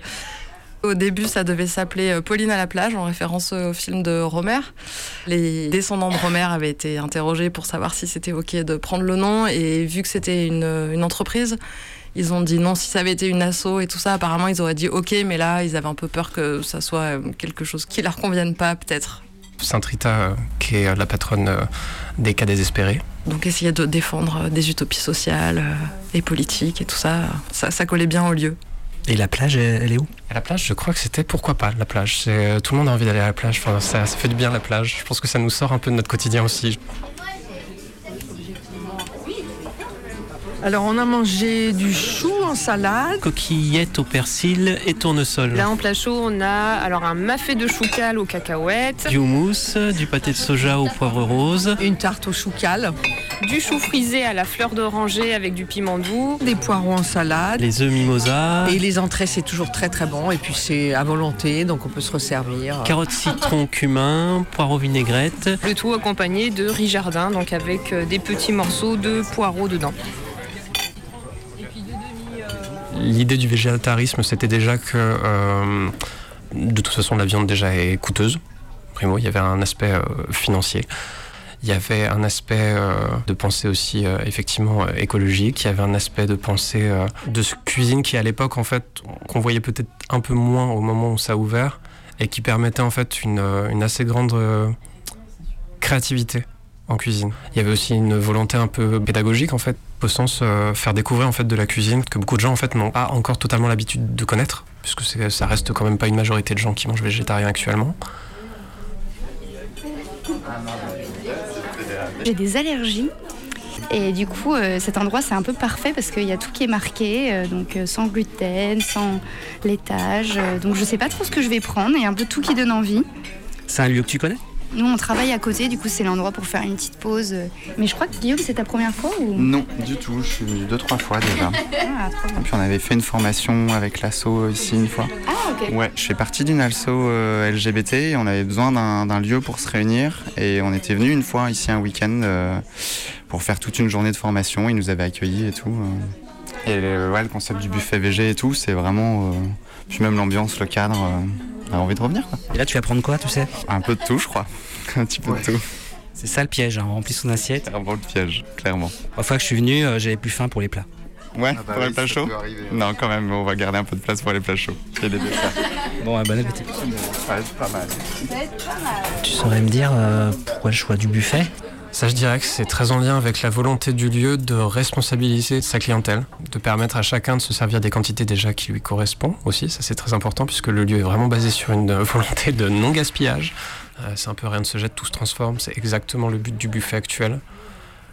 au début ça devait s'appeler euh, Pauline à la plage en référence au film de Romer. Les descendants de Romer avaient été interrogés pour savoir si c'était ok de prendre le nom et vu que c'était une, une entreprise, ils ont dit non si ça avait été une asso et tout ça apparemment ils auraient dit ok mais là ils avaient un peu peur que ça soit euh, quelque chose qui leur convienne pas peut-être. Sainte Rita, euh, qui est euh, la patronne euh, des cas désespérés. Donc essayer de défendre euh, des utopies sociales euh, et politiques et tout ça, ça, ça collait bien au lieu. Et la plage, elle, est où? La plage, je crois que c'était pourquoi pas la plage. Euh, tout le monde a envie d'aller à la plage. Ça, ça fait du bien la plage. Je pense que ça nous sort un peu de notre quotidien aussi. Alors on a mangé du chou en salade. Coquillettes au persil et tournesol. Là en plat chaud, on a alors un mafé de choucal aux cacahuètes, Du houmous, du pâté de soja au poivre rose. Une tarte au choucal. du chou frisé à la fleur d'oranger avec du piment doux, Des poireaux en salade. Les œufs mimosa. Et les entrées, c'est toujours très très bon. Et puis c'est à volonté, donc on peut se resservir. Carottes citron cumin, poireaux vinaigrette. le tout accompagné de riz jardin, donc avec euh, des petits morceaux de poireaux dedans. L'idée du végétarisme, c'était déjà que euh, de toute façon la viande déjà est coûteuse. Primo, il y avait un aspect euh, financier. Il y avait un aspect euh, de pensée aussi effectivement écologique. Il y avait un aspect de pensée de cuisine qui à l'époque en fait qu'on voyait peut-être un peu moins au moment où ça a ouvert et qui permettait en fait une, une assez grande créativité en cuisine. Il y avait aussi une volonté un peu pédagogique en fait, au sens euh, faire découvrir en fait de la cuisine que beaucoup de gens en fait n'ont pas encore totalement l'habitude de connaître, puisque ça reste quand même pas une majorité de gens qui mangent végétarien actuellement. J'ai des allergies. Et du coup, euh, cet endroit, c'est un peu parfait parce qu'il y a tout qui est marqué, euh, donc euh, sans gluten, sans laitage. euh, donc je sais pas trop ce que je vais prendre et un peu tout qui donne envie. C'est un lieu que tu connais? Nous, on travaille à côté, du coup, c'est l'endroit pour faire une petite pause. euh. Mais je crois que Guillaume, c'est ta première fois ou? Non, du tout. Je suis venu deux, trois fois déjà. Ah, trop bien. Et puis on avait fait une formation avec l'asso ici une fois. Ah, ok. Ouais, je fais partie d'une asso euh, LGBT et on avait besoin d'un lieu pour se réunir. Et on était venu une fois ici un week-end euh, pour faire toute une journée de formation. Ils nous avaient accueillis et tout. euh. Et ouais, le concept du buffet VG et tout, c'est vraiment. Puis même l'ambiance, le cadre, euh, on a envie de revenir. Quoi. Et là, tu vas prendre quoi, tu sais? Un peu de tout, je crois. un petit peu de tout. C'est ça le piège, hein, on remplit son assiette. C'est vraiment le piège, clairement. La fois que je suis venu, euh, j'avais plus faim pour les plats. Ouais, bah pour oui, les plats ça chauds peut arriver, ouais. Non, quand même, on va garder un peu de place pour les plats chauds. Et les desserts. Bon, ouais, bon appétit. Ouais, c'est pas mal. Tu saurais me dire euh, pourquoi le choix du buffet? Ça, je dirais que c'est très en lien avec la volonté du lieu de responsabiliser sa clientèle, de permettre à chacun de se servir des quantités déjà qui lui correspondent aussi. Ça, c'est très important puisque le lieu est vraiment basé sur une volonté de non-gaspillage. Euh, c'est un peu rien ne se jette, tout se transforme. C'est exactement le but du buffet actuel.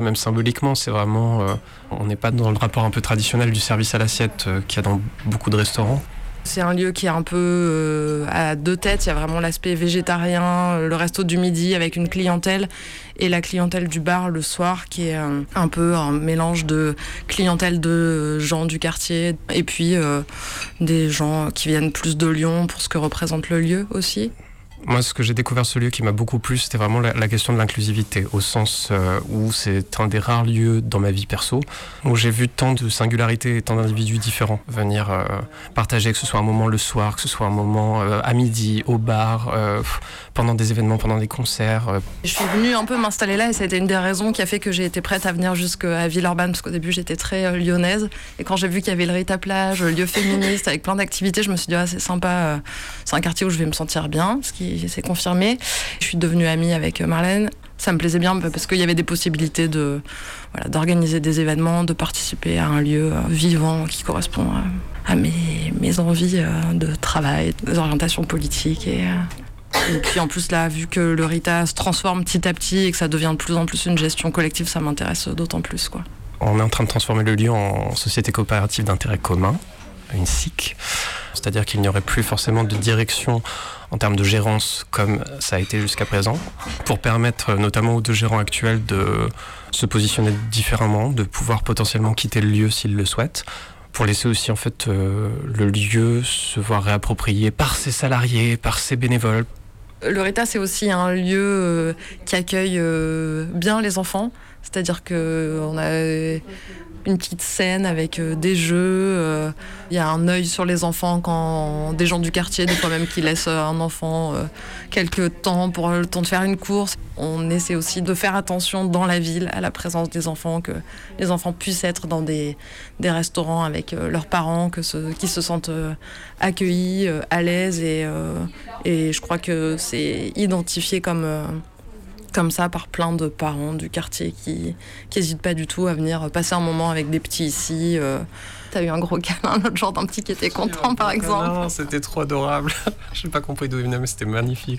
Même symboliquement, c'est vraiment. euh, on n'est pas dans le rapport un peu traditionnel du service à l'assiette euh, qu'il y a dans beaucoup de restaurants. C'est un lieu qui est un peu euh, à deux têtes. Il y a vraiment l'aspect végétarien, euh, le resto du midi avec une clientèle et la clientèle du bar le soir qui est euh, un peu un mélange de clientèle de gens du quartier et puis des gens qui viennent plus de Lyon pour ce que représente le lieu aussi. Moi, ce que j'ai découvert ce lieu qui m'a beaucoup plu, c'était vraiment la, question de l'inclusivité, au sens euh, où c'est un des rares lieux dans ma vie perso où j'ai vu tant de singularités et tant d'individus différents venir euh, partager, que ce soit un moment le soir, que ce soit un moment euh, à midi, au bar, pff, pendant des événements, pendant des concerts. euh. Je suis venue un peu m'installer là et été une des raisons qui a fait que j'ai été prête à venir jusqu'à Villeurbanne parce qu'au début j'étais très euh, lyonnaise et quand j'ai vu qu'il y avait le Rita Plage, le lieu féministe avec plein d'activités, je me suis dit ah, c'est sympa, euh, c'est un quartier où je vais me sentir bien, ce qui s'est confirmé. Je suis devenue amie avec Marlène. Ça me plaisait bien parce qu'il y avait des possibilités de voilà, d'organiser des événements, de participer à un lieu vivant qui correspond à, mes, mes envies de travail, des orientations politiques et et puis en plus là, vu que le RITA se transforme petit à petit et que ça devient de plus en plus une gestion collective, ça m'intéresse d'autant plus quoi. On est en train de transformer le lieu en société coopérative d'intérêt commun, une SIC. C'est-à-dire qu'il n'y aurait plus forcément de direction en termes de gérance comme ça a été jusqu'à présent, pour permettre notamment aux deux gérants actuels de se positionner différemment, de pouvoir potentiellement quitter le lieu s'ils le souhaitent, pour laisser aussi en fait euh, le lieu se voir réapproprié par ses salariés, par ses bénévoles, Le RITA c'est aussi un lieu euh, qui accueille euh, bien les enfants, c'est-à-dire que on a une petite scène avec euh, des jeux, euh, il y a un œil sur les enfants quand des gens du quartier, des fois même qui laissent euh, un enfant quelques temps pour le temps de faire une course. On essaie aussi de faire attention dans la ville à la présence des enfants, que les enfants puissent être dans des, restaurants avec leurs parents, que ce, qu'ils se sentent accueillis, à l'aise et, et je crois que c'est identifié comme comme ça par plein de parents du quartier qui n'hésitent pas du tout à venir passer un moment avec des petits ici. Euh, T'as eu un gros câlin l'autre jour d'un petit qui était content par exemple. Non, c'était trop adorable. J'ai pas compris d'où il venait, mais c'était magnifique.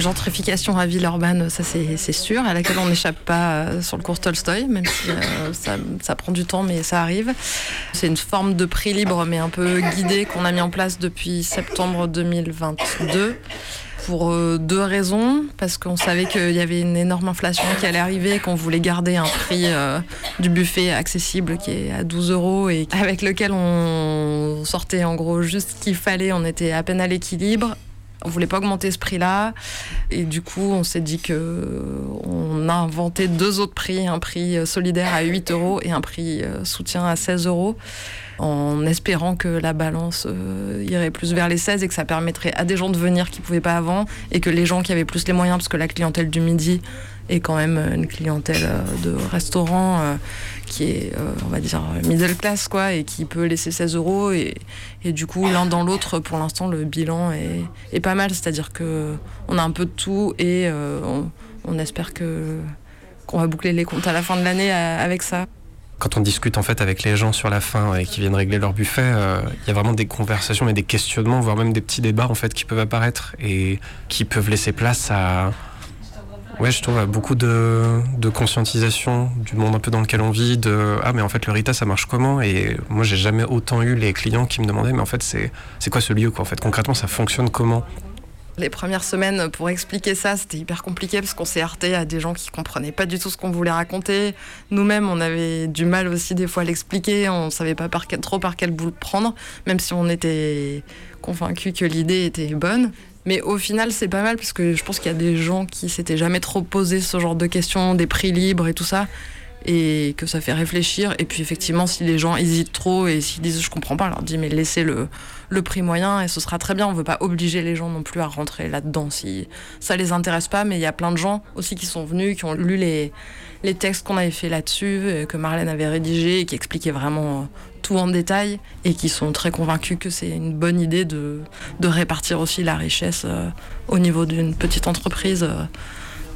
Gentrification à Villeurbanne, ça c'est sûr, à laquelle on n'échappe pas euh, sur le cours Tolstoy, même si euh, ça, prend du temps, mais ça arrive. C'est une forme de prix libre, mais un peu guidé, qu'on a mis en place depuis septembre 2022 pour euh, deux raisons. Parce qu'on savait qu'il y avait une énorme inflation qui allait arriver qu'on voulait garder un prix du buffet accessible qui est à 12 euros et avec lequel on sortait en gros juste ce qu'il fallait. On était à peine à l'équilibre. On voulait pas augmenter ce prix-là. Et du coup, on s'est dit que on a inventé deux autres prix, un prix euh, solidaire à 8 euros et un prix euh, soutien à 16 euros, en espérant que la balance euh, irait plus vers les 16 et que ça permettrait à des gens de venir qui pouvaient pas avant et que les gens qui avaient plus les moyens, parce que la clientèle du midi est quand même une clientèle de restaurant euh, qui est, euh, on va dire, middle class, quoi, et qui peut laisser 16 euros. Et, et du coup, l'un dans l'autre, pour l'instant, le bilan est, est pas mal. C'est-à-dire que on a un peu de tout et euh, on, on espère que qu'on va boucler les comptes à la fin de l'année euh, avec ça. Quand on discute en fait avec les gens sur la fin et qui viennent régler leur buffet, il y a vraiment des conversations et des questionnements, voire même des petits débats en fait qui peuvent apparaître et qui peuvent laisser place à, ouais, je trouve beaucoup de, conscientisation du monde un peu dans lequel on vit. De ah mais en fait le Rita ça marche comment? Et moi j'ai jamais autant eu les clients qui me demandaient mais en fait c'est quoi ce lieu quoi En fait? Concrètement ça fonctionne comment? Les premières semaines, pour expliquer ça, c'était hyper compliqué parce qu'on s'est heurté à des gens qui comprenaient pas du tout ce qu'on voulait raconter. Nous-mêmes, on avait du mal aussi des fois à l'expliquer. On savait pas trop par quel bout le prendre, même si on était convaincus que l'idée était bonne. Mais au final, c'est pas mal parce que je pense qu'il y a des gens qui s'étaient jamais trop posé ce genre de questions, des prix libres et tout ça, et que ça fait réfléchir. Et puis effectivement, si les gens hésitent trop et s'ils disent je comprends pas, on leur dit mais laissez le, le prix moyen et ce sera très bien. On veut pas obliger les gens non plus à rentrer là-dedans si ça les intéresse pas. Mais il y a plein de gens aussi qui sont venus, qui ont lu les, les textes qu'on avait fait là-dessus, euh, que Marlène avait rédigés, et qui expliquaient vraiment euh, tout en détail et qui sont très convaincus que c'est une bonne idée de, de répartir aussi la richesse euh, au niveau d'une petite entreprise.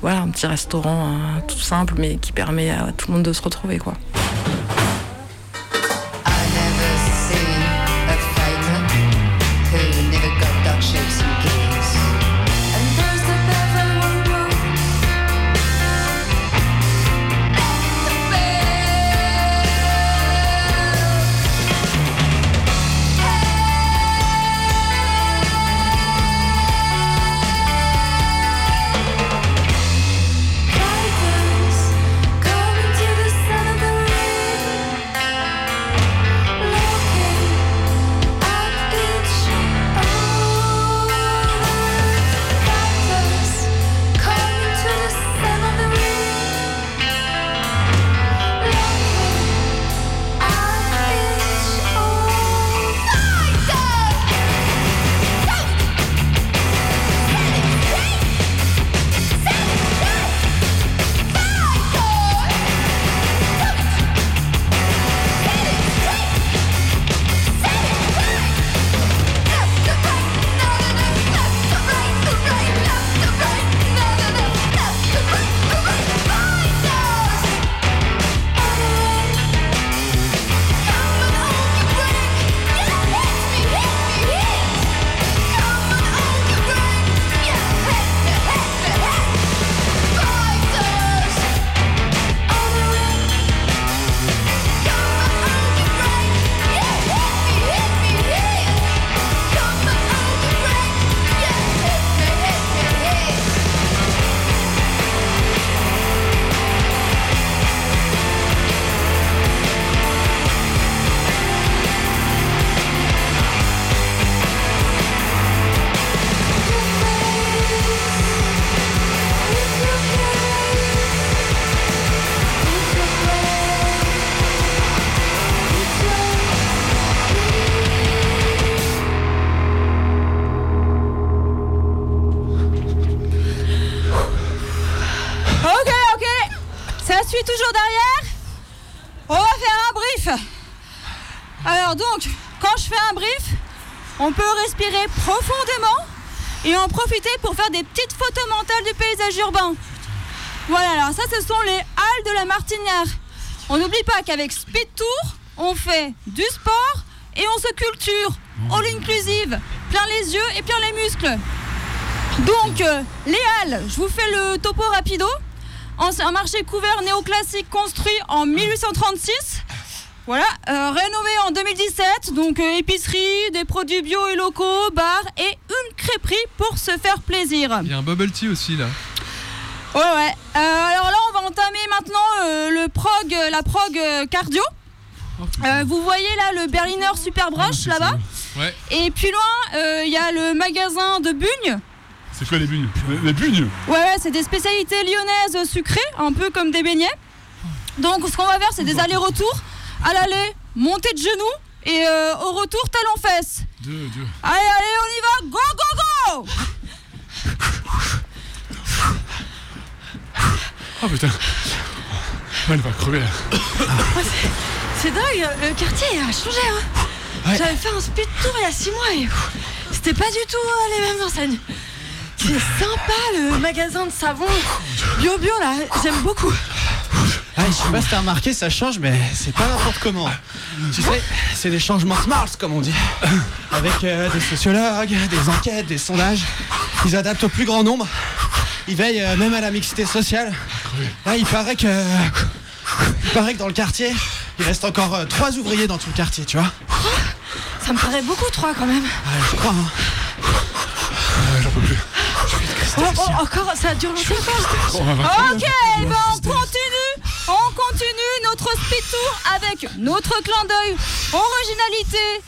voilà, un petit restaurant tout simple mais qui permet à tout le monde de se retrouver quoi. On peut respirer profondément et en profiter pour faire des petites photos mentales du paysage urbain. Voilà, alors ça, ce sont les halles de la Martinière. On n'oublie pas qu'avec Speed Tour, on fait du sport et on se culture. All inclusive, plein les yeux et plein les muscles. Donc, euh, les Halles, je vous fais le topo rapido. Un marché couvert néoclassique construit en 1836. Voilà, euh, rénové en 2017, donc euh, épicerie, des produits bio et locaux, bar et une crêperie pour se faire plaisir. Il y a un bubble tea aussi là. Ouais, ouais. Euh, alors là, on va entamer maintenant le prog, la prog cardio. Euh, vous voyez là le Berliner Super Brush là-bas. Ouais. Et puis loin, il y a le magasin de Bugne. C'est quoi les bugnes? Les bugnes? Ouais, ouais, c'est des spécialités lyonnaises sucrées, un peu comme des beignets. Donc, ce qu'on va faire, c'est des allers-retours. À l'aller, montée de genoux. Et euh, au retour, talon fesses. Dieu, Dieu. Allez, allez, on y va. Go, go, go Oh putain. Elle va crever là. C'est dingue, le quartier a changé. Hein. J'avais fait un speed tour il y a 6 mois et c'était pas du tout euh, les mêmes enseignes. C'est sympa le magasin de savon bio bio là, j'aime beaucoup. Ah, je sais pas si t'as remarqué, ça change, mais c'est pas n'importe comment. Tu sais, c'est des changements smart, comme on dit. Avec euh, des sociologues, des enquêtes, des sondages. Ils adaptent au plus grand nombre. Ils veillent euh, même à la mixité sociale. Là, il paraît que. Il paraît que dans le quartier, il reste encore euh, trois ouvriers dans tout le quartier, tu vois. Ça me paraît beaucoup trois quand même. Ouais, je crois, hein. J'en peux plus. Oh, oh, encore, ça dure longtemps. Ok, avec notre clin d'œil, originalité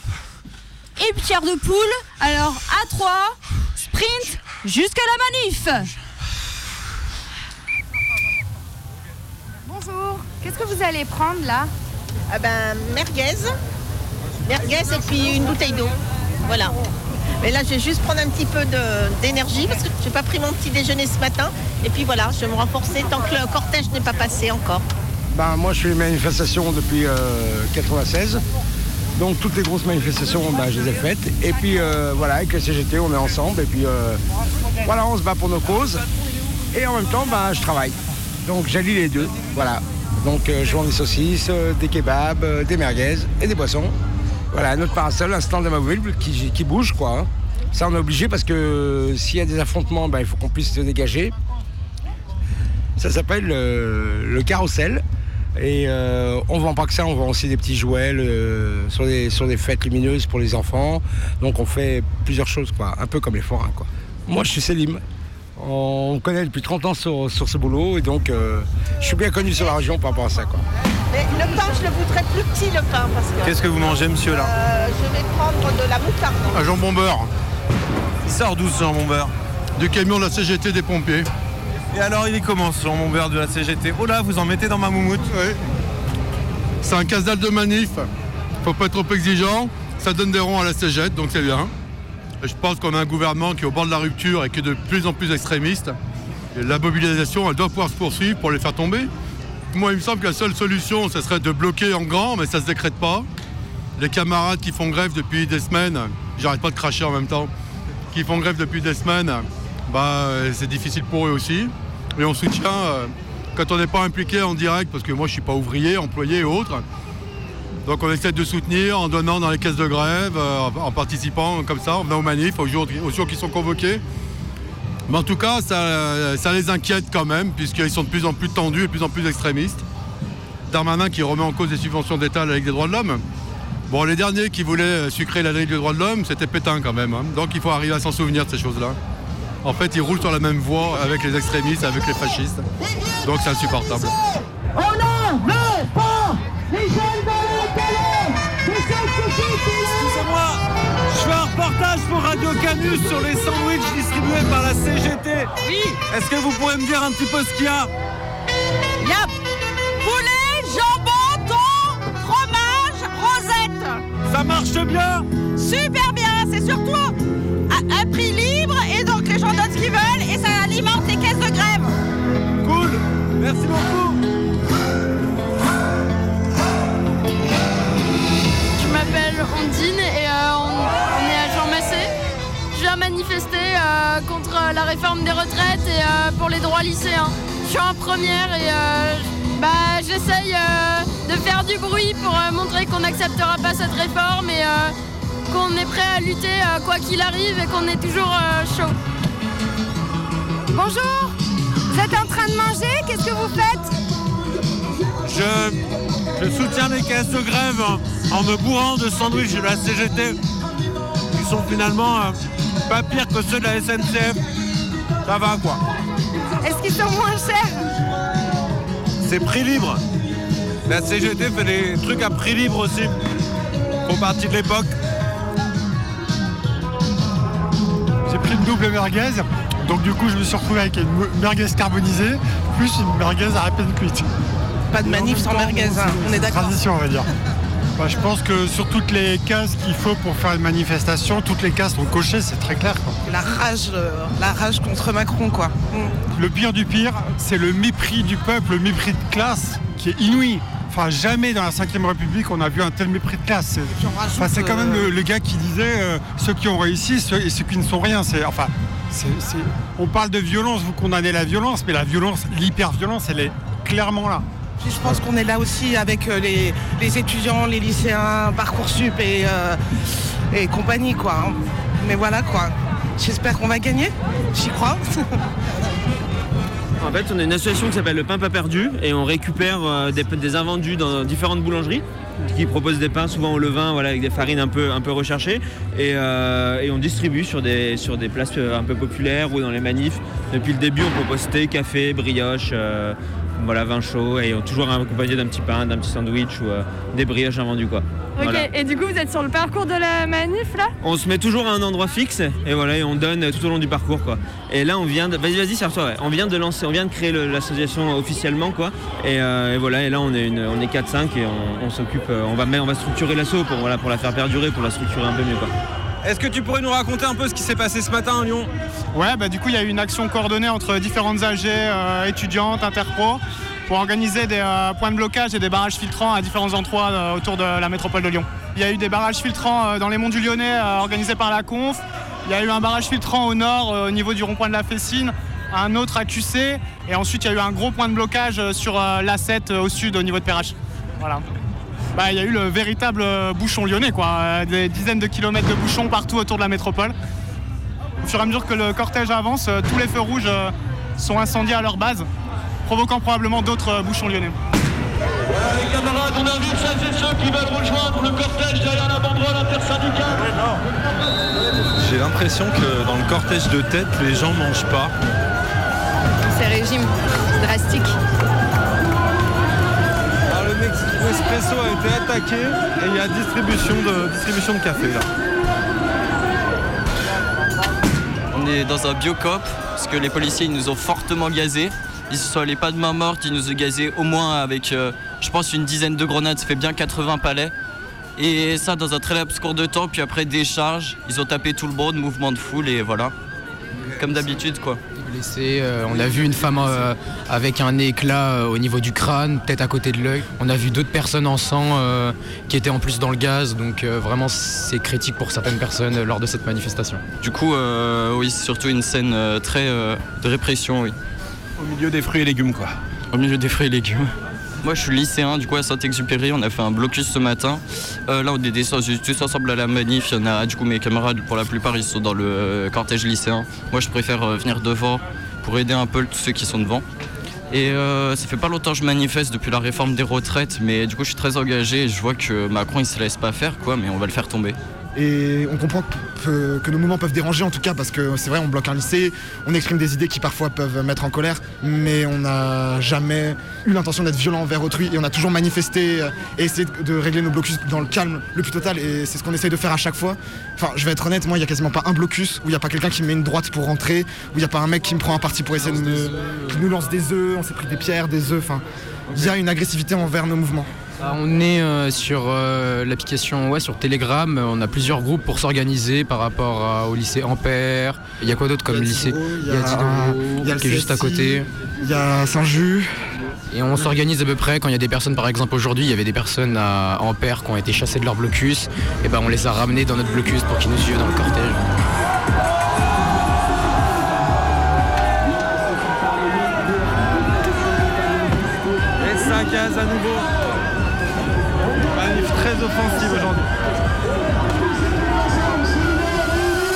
et pierre de poule. Alors à 3, sprint jusqu'à la manif. Bonjour, qu'est-ce que vous allez prendre là? Ah ben, merguez. Merguez et puis une bouteille d'eau. Voilà. Mais là, je vais juste prendre un petit peu d'énergie parce que je n'ai pas pris mon petit déjeuner ce matin. Et puis voilà, je vais me renforcer tant que le cortège n'est pas passé encore. Ben, moi, je fais les manifestations depuis 1996. Donc, toutes les grosses manifestations, ben, je les ai faites. Et puis, euh, voilà, avec la CGT, on est ensemble. Et puis, euh, voilà, on se bat pour nos causes. Et en même temps, ben, je travaille. Donc, j'allie les deux. Voilà. Donc, euh, je vends des saucisses, euh, des kebabs, euh, des merguez et des boissons. Voilà, notre parasol, un stand de mobile qui, qui bouge, quoi. hein. Ça, on est obligé parce que s'il y a des affrontements, ben, il faut qu'on puisse se dégager. Ça s'appelle euh, le carrousel. Et euh, on vend pas que ça, on vend aussi des petits jouets euh, sur, des, sur des fêtes lumineuses pour les enfants. Donc on fait plusieurs choses, quoi, un peu comme les forains. Quoi. Moi, je suis Selim. On me connaît depuis 30 ans sur, sur ce boulot et donc euh, je suis bien connu sur la région par rapport à ça. Quoi. Mais le pain, je le voudrais plus petit, le pain. Parce que, Qu'est-ce que vous mangez, monsieur, là euh, je vais prendre de la moutarde. Un jambon beurre. Il sort d'où ce jambon beurre Du camion de la CGT des pompiers. Et alors, il est comment ce jambon beurre de la CGT Oh là, vous en mettez dans ma moumoute C'est un casse-dalle de manif. Faut pas être trop exigeant. Ça donne des ronds à la CGT, donc c'est bien. Je pense qu'on a un gouvernement qui est au bord de la rupture et qui est de plus en plus extrémiste. La mobilisation, elle doit pouvoir se poursuivre pour les faire tomber. Moi, il me semble que la seule solution, ce serait de bloquer en grand, mais ça se décrète pas. Les camarades qui font grève depuis des semaines, j'arrête pas de cracher en même temps, qui font grève depuis des semaines, bah, c'est difficile pour eux aussi. Et on soutient euh, quand on n'est pas impliqué en direct, parce que moi je suis pas ouvrier, employé et autres. Donc on essaie de soutenir en donnant dans les caisses de grève, euh, en participant comme ça, en venant aux manifs, aux jours, aux jours qui sont convoqués. Mais en tout cas, ça, les inquiète quand même, puisqu'ils sont de plus en plus tendus et de plus en plus extrémistes. Darmanin qui remet en cause les subventions d'État à la Ligue des droits de l'homme. Bon, les derniers qui voulaient sucrer la Ligue des droits de l'homme, c'était Pétain quand même. hein. Donc il faut arriver à s'en souvenir de ces choses-là. En fait, ils roulent sur la même voie avec les extrémistes, avec les fascistes. Donc c'est insupportable. On n'en pas les jeunes dans la télé Excusez-moi, je fais un reportage pour Radio Canus sur les sandwichs distribués par la CGT. Oui. Est-ce que vous pouvez me dire un petit peu ce qu'il y a? Il y a poulet, jambon, thon, fromage, rosette. Ça marche bien? Super bien, c'est surtout à un prix libre et donc les gens donnent ce qu'ils veulent et ça alimente les caisses de grève. Cool, merci beaucoup. Je m'appelle Ondine et euh, on, on est à Jean Massé. Je viens manifester euh, contre la réforme des retraites et euh, pour les droits lycéens. Je suis en première et euh, bah, j'essaye euh, de faire du bruit pour euh, montrer qu'on n'acceptera pas cette réforme et euh, qu'on est prêt à lutter euh, quoi qu'il arrive et qu'on est toujours euh, chaud. Bonjour Vous êtes en train de manger? Qu'est-ce que vous faites? Je, je soutiens les caisses de grève en, en me bourrant de sandwichs de la CGT qui sont finalement euh, pas pires que ceux de la SNCF. Ça va quoi. Est-ce qu'ils sont moins chers? C'est prix libre. La CGT fait des trucs à prix libre aussi. Font partie de l'époque. J'ai pris une double merguez, donc du coup je me suis retrouvé avec une merguez carbonisée, plus une merguez à peine cuite. Pas de manif sans merguez, hein, on est d'accord. Tradition on va dire. Bah, je pense que sur toutes les cases qu'il faut pour faire une manifestation, toutes les cases sont cochées, c'est très clair. quoi. La rage, euh, la rage contre Macron, quoi. Mm. Le pire du pire, c'est le mépris du peuple, le mépris de classe qui est inouï. Enfin, jamais dans la 5ème République on a vu un tel mépris de classe. C'est enfin, c'est quand même le, le gars qui disait euh, ceux qui ont réussi ceux, et ceux qui ne sont rien. C'est enfin, on parle de violence, vous condamnez la violence, mais la violence, l'hyper-violence, elle est clairement là. Puis je pense qu'on est là aussi avec euh, les, les étudiants, les lycéens, Parcoursup et, euh, et compagnie, quoi. hein. Mais voilà, quoi. J'espère qu'on va gagner. J'y crois. En fait, on a une association qui s'appelle Le Pain Pas Perdu et on récupère euh, des, des invendus dans différentes boulangeries qui proposent des pains souvent au levain avec des farines un peu, recherchées et, euh, et on distribue sur des, sur des places euh, un peu populaires ou dans les manifs. Depuis le début, on propose thé, café, brioche, euh, voilà, vin chaud et on toujours accompagné d'un petit pain, d'un petit sandwich ou euh, des brioches invendues. Quoi. Ok, Voilà. et du coup, vous êtes sur le parcours de la manif là? On se met toujours à un endroit fixe et voilà et on donne tout au long du parcours quoi. Et là on vient de vas-y vas-y serve-toi ouais. On vient de lancer on vient de créer l'association officiellement quoi. Et, euh, et voilà et là on est une on est 4 5 et on, on s'occupe on va on va structurer l'assaut pour voilà pour la faire perdurer pour la structurer un peu mieux quoi. Est-ce que tu pourrais nous raconter un peu ce qui s'est passé ce matin à Lyon Ouais, bah du coup, il y a eu une action coordonnée entre différentes AG, euh, étudiantes, interpro, pour organiser des euh, points de blocage et des barrages filtrants à différents endroits euh, autour de la métropole de Lyon. Il y a eu des barrages filtrants dans les monts du Lyonnais organisés par la Conf. Il y a eu un barrage filtrant au nord au niveau du rond-point de la Fessine, un autre à QC, et ensuite il y a eu un gros point de blocage sur euh, l'A7 euh, au sud au niveau de Perrache. Voilà. Bah, il y a eu le véritable euh, bouchon lyonnais, quoi. Euh, des dizaines de kilomètres de bouchons partout autour de la métropole. Au fur et à mesure que le cortège avance, euh, tous les feux rouges sont incendiés à leur base, provoquant probablement d'autres bouchons lyonnais. Les camarades, on invite celles et ceux qui veulent rejoindre le cortège derrière la banderole intersyndicale. J'ai l'impression que dans le cortège de tête, les gens mangent pas. C'est régime drastique. Alors, le Mexico Espresso a été attaqué et il y a distribution de, café là. On est dans un biocop parce que les policiers nous ont fortement gazés. Ils se sont allés pas de main morte, ils nous ont gazés au moins avec, euh, je pense, une dizaine de grenades. Ça fait bien 80 palais. Et ça dans un très laps de temps. Puis après décharge, ils ont tapé tout le monde, mouvement de foule et voilà. Comme d'habitude quoi. Euh, on a vu une femme euh, avec un éclat euh, au niveau du crâne, peut-être à côté de l'œil. On a vu d'autres personnes en sang euh, qui étaient en plus dans le gaz. Donc euh, vraiment, c'est critique pour certaines personnes euh, lors de cette manifestation. Du coup, euh, oui, c'est surtout une scène euh, très euh, de répression, oui. Au milieu des fruits et légumes quoi. Au milieu des fruits et légumes. Moi, je suis lycéen, du coup, à Saint-Exupéry, on a fait un blocus ce matin. Euh, là, on est descendus tous ensemble à la manif. Il y en a, du coup, mes camarades, pour la plupart, ils sont dans le cortège lycéen. Moi, je préfère euh, venir devant pour aider un peu tous ceux qui sont devant. Et euh, ça fait pas longtemps que je manifeste depuis la réforme des retraites, mais du coup, je suis très engagé et je vois que Macron, il se laisse pas faire, quoi, mais on va le faire tomber. Et on comprend que, que nos mouvements peuvent déranger en tout cas parce que c'est vrai on bloque un lycée, on exprime des idées qui parfois peuvent mettre en colère, mais on n'a jamais eu l'intention d'être violent envers autrui et on a toujours manifesté euh, et essayé de régler nos blocus dans le calme le plus total et c'est ce qu'on essaye de faire à chaque fois. Enfin je vais être honnête, moi il y a quasiment pas un blocus où il n'y a pas quelqu'un qui me met une droite pour rentrer, où il n'y a pas un mec qui me prend un parti pour essayer de me... qui nous lance des œufs, on s'est pris des pierres, des œufs, enfin il y a une agressivité envers nos mouvements. Bah, on est euh, sur euh, l'application ouais, sur Telegram. On a plusieurs groupes pour s'organiser par rapport à- au lycée Ampère. Il y a quoi d'autre comme lycée il y a- Diderot, il y a le qui est juste à côté. Il y a Saint-Just. Et on s'organise à peu près quand il y a des personnes, par exemple aujourd'hui, il y avait des personnes à Ampère qui ont été chassées de leur blocus. Et ben on les a ramenées dans notre blocus pour qu'ils nous suivent dans le cortège. Et ça gaz à nouveau.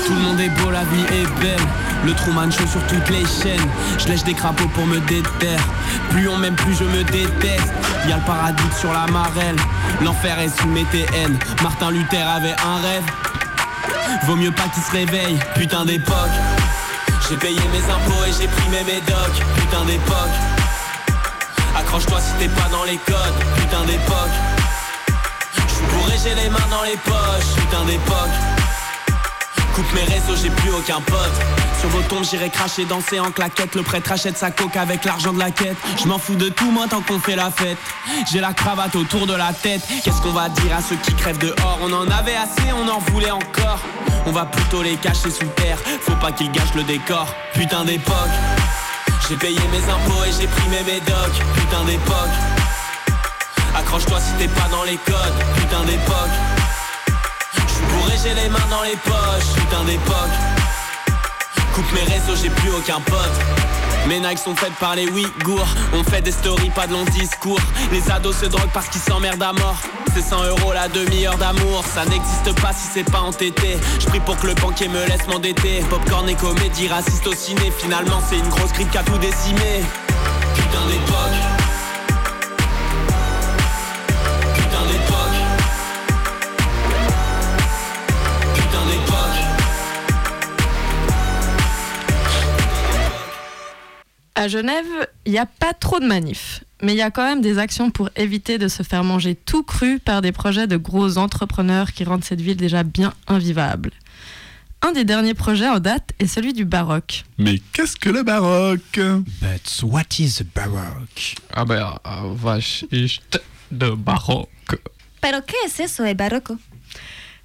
Tout le monde est beau, la vie est belle. Le Truman Show sur toutes les chaînes. Je lèche des crapauds pour me déterre. Plus on m'aime, plus je me déteste. Y'a le paradis sur la marelle. L'enfer est sous mes TN. Martin Luther avait un rêve. Vaut mieux pas qu'il se réveille. Putain d'époque. J'ai payé mes impôts et j'ai pris mes médocs. Putain d'époque. Accroche-toi si t'es pas dans les codes. Putain d'époque. J'ai les mains dans les poches. Putain d'époque. Coupe mes réseaux, j'ai plus aucun pote. Sur vos tombes, j'irai cracher, danser en claquette. Le prêtre achète sa coque avec l'argent de la quête. Je m'en fous de tout, moi, tant qu'on fait la fête. J'ai la cravate autour de la tête. Qu'est-ce qu'on va dire à ceux qui crèvent dehors? On en avait assez, on en voulait encore. On va plutôt les cacher sous terre. Faut pas qu'ils gâchent le décor. Putain d'époque. J'ai payé mes impôts et j'ai pris mes médocs. Putain d'époque. Accroche-toi si t'es pas dans les codes. Putain d'époque. J'suis bourré, j'ai les mains dans les poches. Putain d'époque. Coupe mes réseaux, j'ai plus aucun pote. Mes Nike sont faites par les Ouïghours. On fait des stories, pas de longs discours. Les ados se droguent parce qu'ils s'emmerdent à mort. C'est 100 euros la demi-heure d'amour. Ça n'existe pas si c'est pas entêté. Je prie pour que le banquier me laisse m'endetter. Popcorn et comédie, raciste au ciné. Finalement, c'est une grosse grippe qui a tout décimé. Putain d'époque. À Genève, il n'y a pas trop de manifs, mais il y a quand même des actions pour éviter de se faire manger tout cru par des projets de gros entrepreneurs qui rendent cette ville déjà bien invivable. Un des derniers projets en date est celui du baroque. Mais qu'est-ce que le baroque? But what is the baroque? Ah bah, ah, vache, ich de baroque. ¿Pero qué es eso, el barroco?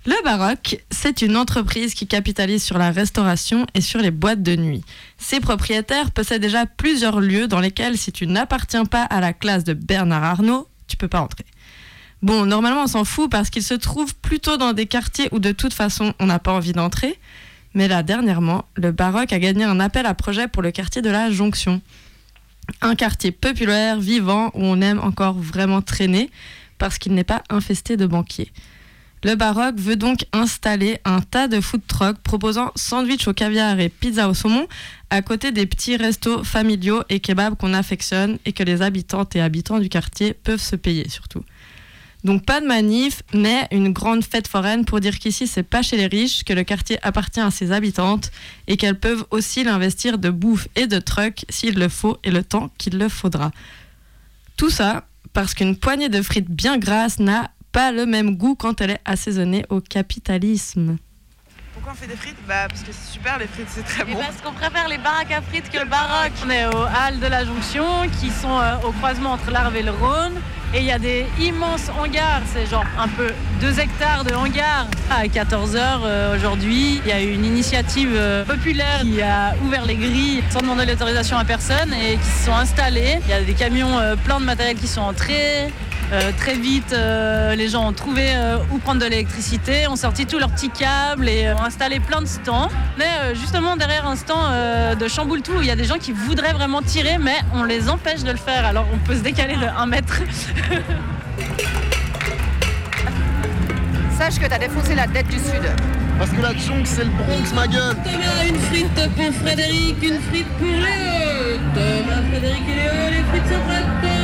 Le Baroque, c'est une entreprise qui capitalise sur la restauration et sur les boîtes de nuit. Ses propriétaires possèdent déjà plusieurs lieux dans lesquels, si tu n'appartiens pas à la classe de Bernard Arnault, tu peux pas entrer. Bon, normalement, on s'en fout parce qu'ils se trouvent plutôt dans des quartiers où de toute façon, on n'a pas envie d'entrer. Mais là, dernièrement, le Baroque a gagné un appel à projet pour le quartier de la Jonction. Un quartier populaire, vivant, où on aime encore vraiment traîner parce qu'il n'est pas infesté de banquiers. Le Baroque veut donc installer un tas de food trucks proposant sandwich au caviar et pizza au saumon à côté des petits restos familiaux et kebabs qu'on affectionne et que les habitantes et habitants du quartier peuvent se payer surtout. Donc pas de manif, mais une grande fête foraine pour dire qu'ici c'est pas chez les riches, que le quartier appartient à ses habitantes et qu'elles peuvent aussi l'investir de bouffe et de trucks s'il le faut et le temps qu'il le faudra. Tout ça parce qu'une poignée de frites bien grasses n'a pas le même goût quand elle est assaisonnée au capitalisme. Pourquoi on fait des frites? Bah parce que c'est super, les frites c'est très bon. Parce qu'on préfère les baraques à frites que le baroque. On est aux Halles de la Jonction qui sont euh, au croisement entre l'Arve et le Rhône. Et il y a des immenses hangars, c'est genre un peu 2 hectares de hangars. À 14h aujourd'hui, il y a une initiative euh, populaire qui a ouvert les grilles sans demander l'autorisation à personne et qui se sont installés. Il y a des camions euh, pleins de matériel qui sont entrés. Euh, très vite, euh, les gens ont trouvé euh, où prendre de l'électricité, ont sorti tous leurs petits câbles et ont installé plein de stands. Mais euh, justement derrière un stand euh, de Chamboule-Tout, il y a des gens qui voudraient vraiment tirer, mais on les empêche de le faire. Alors on peut se décaler de 1 mètre. Sache que t'as défoncé la tête du Sud. Parce que la Junk, c'est le Bronx, ma gueule. Une frite pour Frédéric, une frite pour Léo. Thomas, Frédéric et Léo, les frites sont prêtes.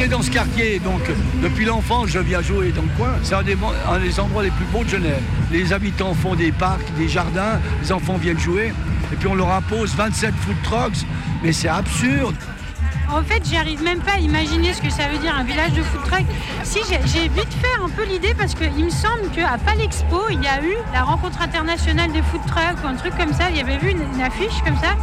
Né dans ce quartier, donc depuis l'enfance, je viens jouer dans le coin. C'est un un des endroits les plus beaux de Genève. Les habitants font des parcs, des jardins, les enfants viennent jouer, et puis on leur impose 27 food trucks, mais c'est absurde. En fait, j'arrive même pas à imaginer ce que ça veut dire un village de food truck. Si j'ai vite fait un peu l'idée parce qu'il me semble qu'à Palexpo, il y a eu la rencontre internationale des food trucks ou un truc comme ça. Il y avait vu une, une affiche comme ça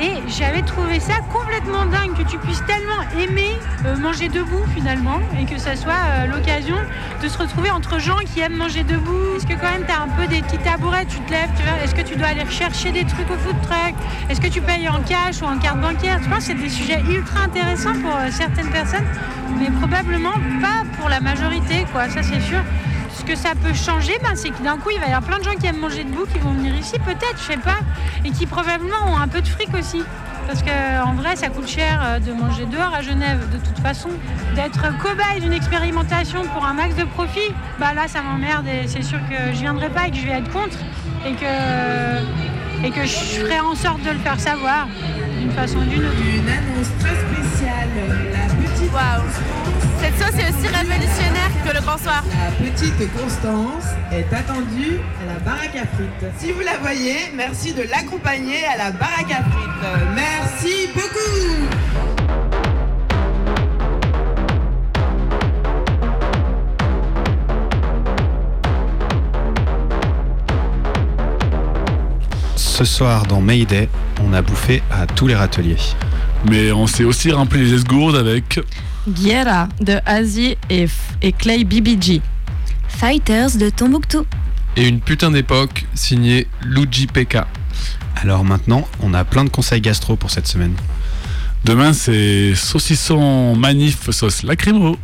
et j'avais trouvé ça complètement dingue que tu puisses tellement aimer euh, manger debout finalement et que ça soit euh, l'occasion de se retrouver entre gens qui aiment manger debout. Est-ce que quand même tu as un peu des petits tabourets, tu te lèves, tu vois, est-ce que tu dois aller chercher des trucs au food truck? Est-ce que tu payes en cash ou en carte bancaire? Je pense que c'est des sujets ultra intéressants pour euh, certaines personnes, mais probablement pas pour la majorité, quoi, ça c'est sûr. Ce que ça peut changer, ben, c'est que d'un coup, il va y avoir plein de gens qui aiment manger debout, qui vont venir ici, peut-être, je sais pas, et qui probablement ont un peu de fric aussi. Parce qu'en vrai, ça coûte cher euh, de manger dehors à Genève, de toute façon. D'être cobaye d'une expérimentation pour un max de profit, bah là, ça m'emmerde et c'est sûr que je viendrai pas et que je vais être contre. Et que et que je ferai en sorte de le faire savoir d'une façon ou d'une autre. Waouh. Cette sauce est aussi révolutionnaire que le grand soir. La petite Constance est attendue à la baraque à frites. Si vous la voyez, merci de l'accompagner à la baraque à frites. Merci beaucoup. Ce soir dans Mayday, on a bouffé à tous les râteliers. Mais on s'est aussi rempli les esgourdes avec Guerra de Asie et, et Clay BBG. Fighters de Tombouctou. Et une putain d'époque signée Luigi Pekka. Alors maintenant, on a plein de conseils gastro pour cette semaine. Demain, c'est saucisson manif sauce lacrymo.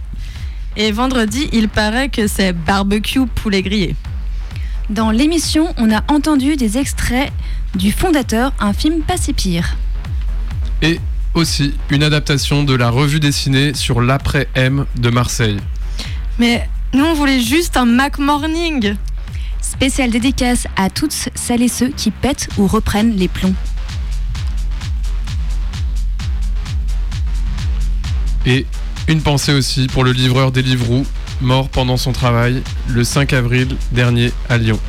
Et vendredi, il paraît que c'est barbecue poulet grillé. Dans l'émission, on a entendu des extraits du Fondateur, un film pas si pire. Et aussi une adaptation de la revue dessinée sur l'après-M de Marseille. Mais nous, on voulait juste un Mac Morning. Spéciale dédicace à toutes celles et ceux qui pètent ou reprennent les plombs. Et une pensée aussi pour le livreur des Livroux, mort pendant son travail le 5 avril dernier à Lyon.